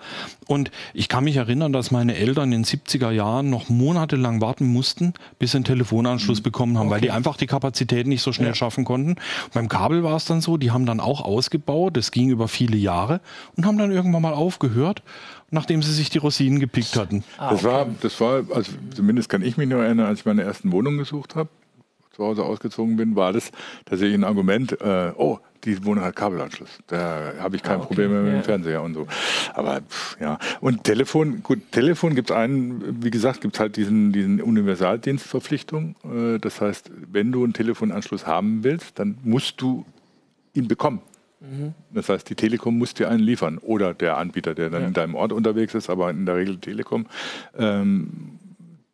Und ich kann mich erinnern, dass meine Eltern in den 70er Jahren noch monatelang warten mussten, bis sie einen Telefonanschluss mhm. bekommen haben, okay. weil die einfach die Kapazität nicht so schnell ja. schaffen konnten. Und beim Kabel war es dann so, die haben dann auch ausgebaut, das ging über viele Jahre und haben dann irgendwann mal aufgehört nachdem sie sich die Rosinen gepickt hatten. Ah, okay. Das war, das war, also zumindest kann ich mich noch erinnern, als ich meine ersten Wohnung gesucht habe, zu Hause ausgezogen bin, war das tatsächlich ein Argument, äh, oh, die Wohnung hat Kabelanschluss. Da habe ich kein ah, okay. Problem mehr mit dem Fernseher und so. Aber pff, ja. Und Telefon, gut, Telefon gibt es einen, wie gesagt, gibt es halt diesen, diesen Universaldienstverpflichtung. Äh, das heißt, wenn du einen Telefonanschluss haben willst, dann musst du ihn bekommen. Mhm. Das heißt, die Telekom muss dir einen liefern oder der Anbieter, der dann ja. in deinem Ort unterwegs ist, aber in der Regel Telekom. Ähm,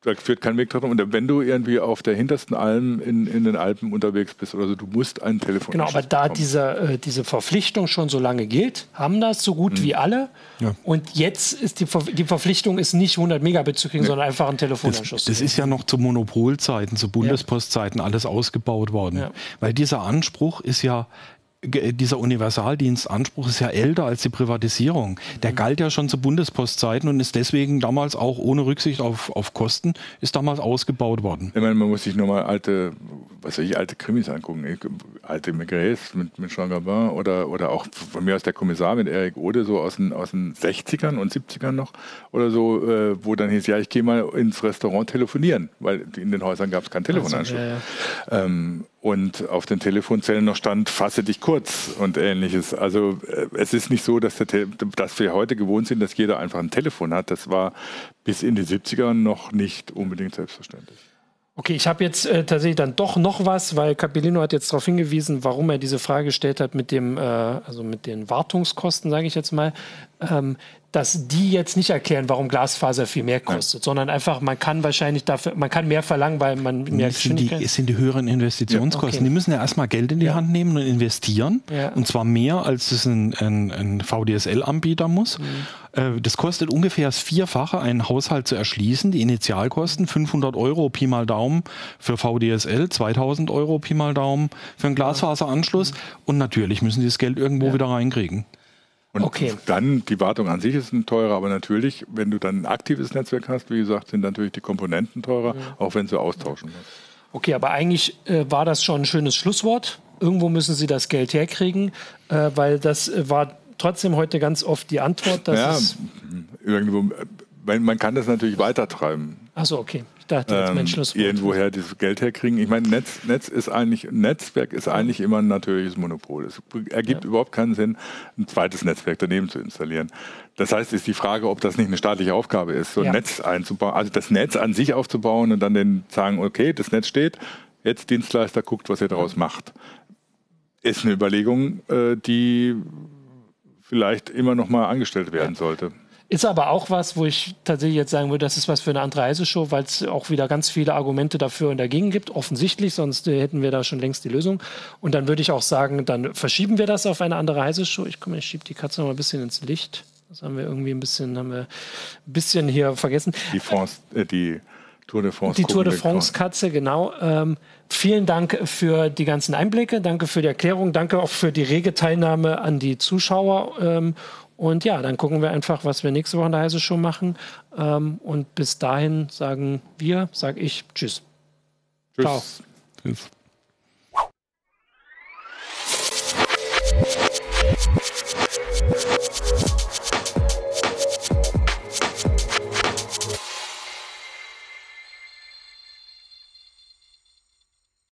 da führt kein Weg dran. Und wenn du irgendwie auf der hintersten Alm in, in den Alpen unterwegs bist oder so, du musst ein Telefon Genau, aber da diese, äh, diese Verpflichtung schon so lange gilt, haben das so gut mhm. wie alle. Ja. Und jetzt ist die, Ver die Verpflichtung ist nicht 100 Megabit zu kriegen, nee. sondern einfach ein Telefonanschluss. Das, das ist ja noch zu Monopolzeiten, zu Bundespostzeiten ja. alles ausgebaut worden. Ja. Weil dieser Anspruch ist ja dieser Universaldienstanspruch ist ja älter als die Privatisierung. Der galt ja schon zu Bundespostzeiten und ist deswegen damals auch ohne Rücksicht auf, auf Kosten, ist damals ausgebaut worden. Ich meine, man muss sich nur mal alte, was weiß ich, alte Krimis angucken. Alte Maigret mit, mit Jean Gabin oder, oder auch von mir aus der Kommissar mit Eric Ode, so aus den, aus den 60ern und 70ern noch oder so, äh, wo dann hieß, ja, ich gehe mal ins Restaurant telefonieren, weil in den Häusern gab es keinen Telefonanschluss. Also, ja, ja. ähm, und auf den Telefonzellen noch stand, fasse dich kurz und ähnliches. Also äh, es ist nicht so, dass, dass wir heute gewohnt sind, dass jeder einfach ein Telefon hat. Das war bis in die 70er noch nicht unbedingt selbstverständlich. Okay, ich habe jetzt äh, tatsächlich dann doch noch was, weil Capellino hat jetzt darauf hingewiesen, warum er diese Frage gestellt hat mit dem, äh, also mit den Wartungskosten, sage ich jetzt mal. Ähm, dass die jetzt nicht erklären, warum Glasfaser viel mehr kostet, ja. sondern einfach, man kann wahrscheinlich dafür, man kann mehr verlangen, weil man mehr es sind die, Es sind die höheren Investitionskosten. Ja, okay. Die müssen ja erstmal Geld in die ja. Hand nehmen und investieren. Und zwar mehr, als es ein, ein, ein VDSL-Anbieter muss. Mhm. Äh, das kostet ungefähr das Vierfache, einen Haushalt zu erschließen. Die Initialkosten 500 Euro Pi mal Daumen für VDSL, 2000 Euro Pi mal Daumen für einen Glasfaseranschluss. Mhm. Und natürlich müssen sie das Geld irgendwo wieder reinkriegen. Und okay. dann, die Wartung an sich ist ein teurer, aber natürlich, wenn du dann ein aktives Netzwerk hast, wie gesagt, sind natürlich die Komponenten teurer, ja. auch wenn sie austauschen musst. Okay, aber eigentlich äh, war das schon ein schönes Schlusswort. Irgendwo müssen sie das Geld herkriegen, äh, weil das äh, war trotzdem heute ganz oft die Antwort. Dass ja, irgendwo, man, man kann das natürlich weitertreiben. Achso, okay dachte jetzt mein ähm. Irgendwoher dieses Geld herkriegen. Ich meine, Netz, Netz ist eigentlich, Netzwerk ist eigentlich immer ein natürliches Monopol. Es ergibt ja. überhaupt keinen Sinn, ein zweites Netzwerk daneben zu installieren. Das heißt, ist die Frage, ob das nicht eine staatliche Aufgabe ist, so ein ja. Netz einzubauen, also das Netz an sich aufzubauen und dann den sagen, okay, das Netz steht, jetzt Dienstleister guckt, was ihr daraus macht. Ist eine Überlegung, äh, die vielleicht immer noch mal angestellt werden sollte. Ist aber auch was, wo ich tatsächlich jetzt sagen würde, das ist was für eine andere Reiseshow, weil es auch wieder ganz viele Argumente dafür und dagegen gibt, offensichtlich, sonst äh, hätten wir da schon längst die Lösung. Und dann würde ich auch sagen, dann verschieben wir das auf eine andere Reiseshow. Ich komme, ich schiebe die Katze noch mal ein bisschen ins Licht. Das haben wir irgendwie ein bisschen, haben wir ein bisschen hier vergessen. Die France, äh, die Tour de France. Die Tour de France Katze, genau. Ähm, vielen Dank für die ganzen Einblicke, danke für die Erklärung, danke auch für die rege Teilnahme an die Zuschauer. Ähm, und ja, dann gucken wir einfach, was wir nächste Woche in der Heise Show machen. Ähm, und bis dahin sagen wir, sag ich, tschüss. Tschüss. Ciao. Tschüss.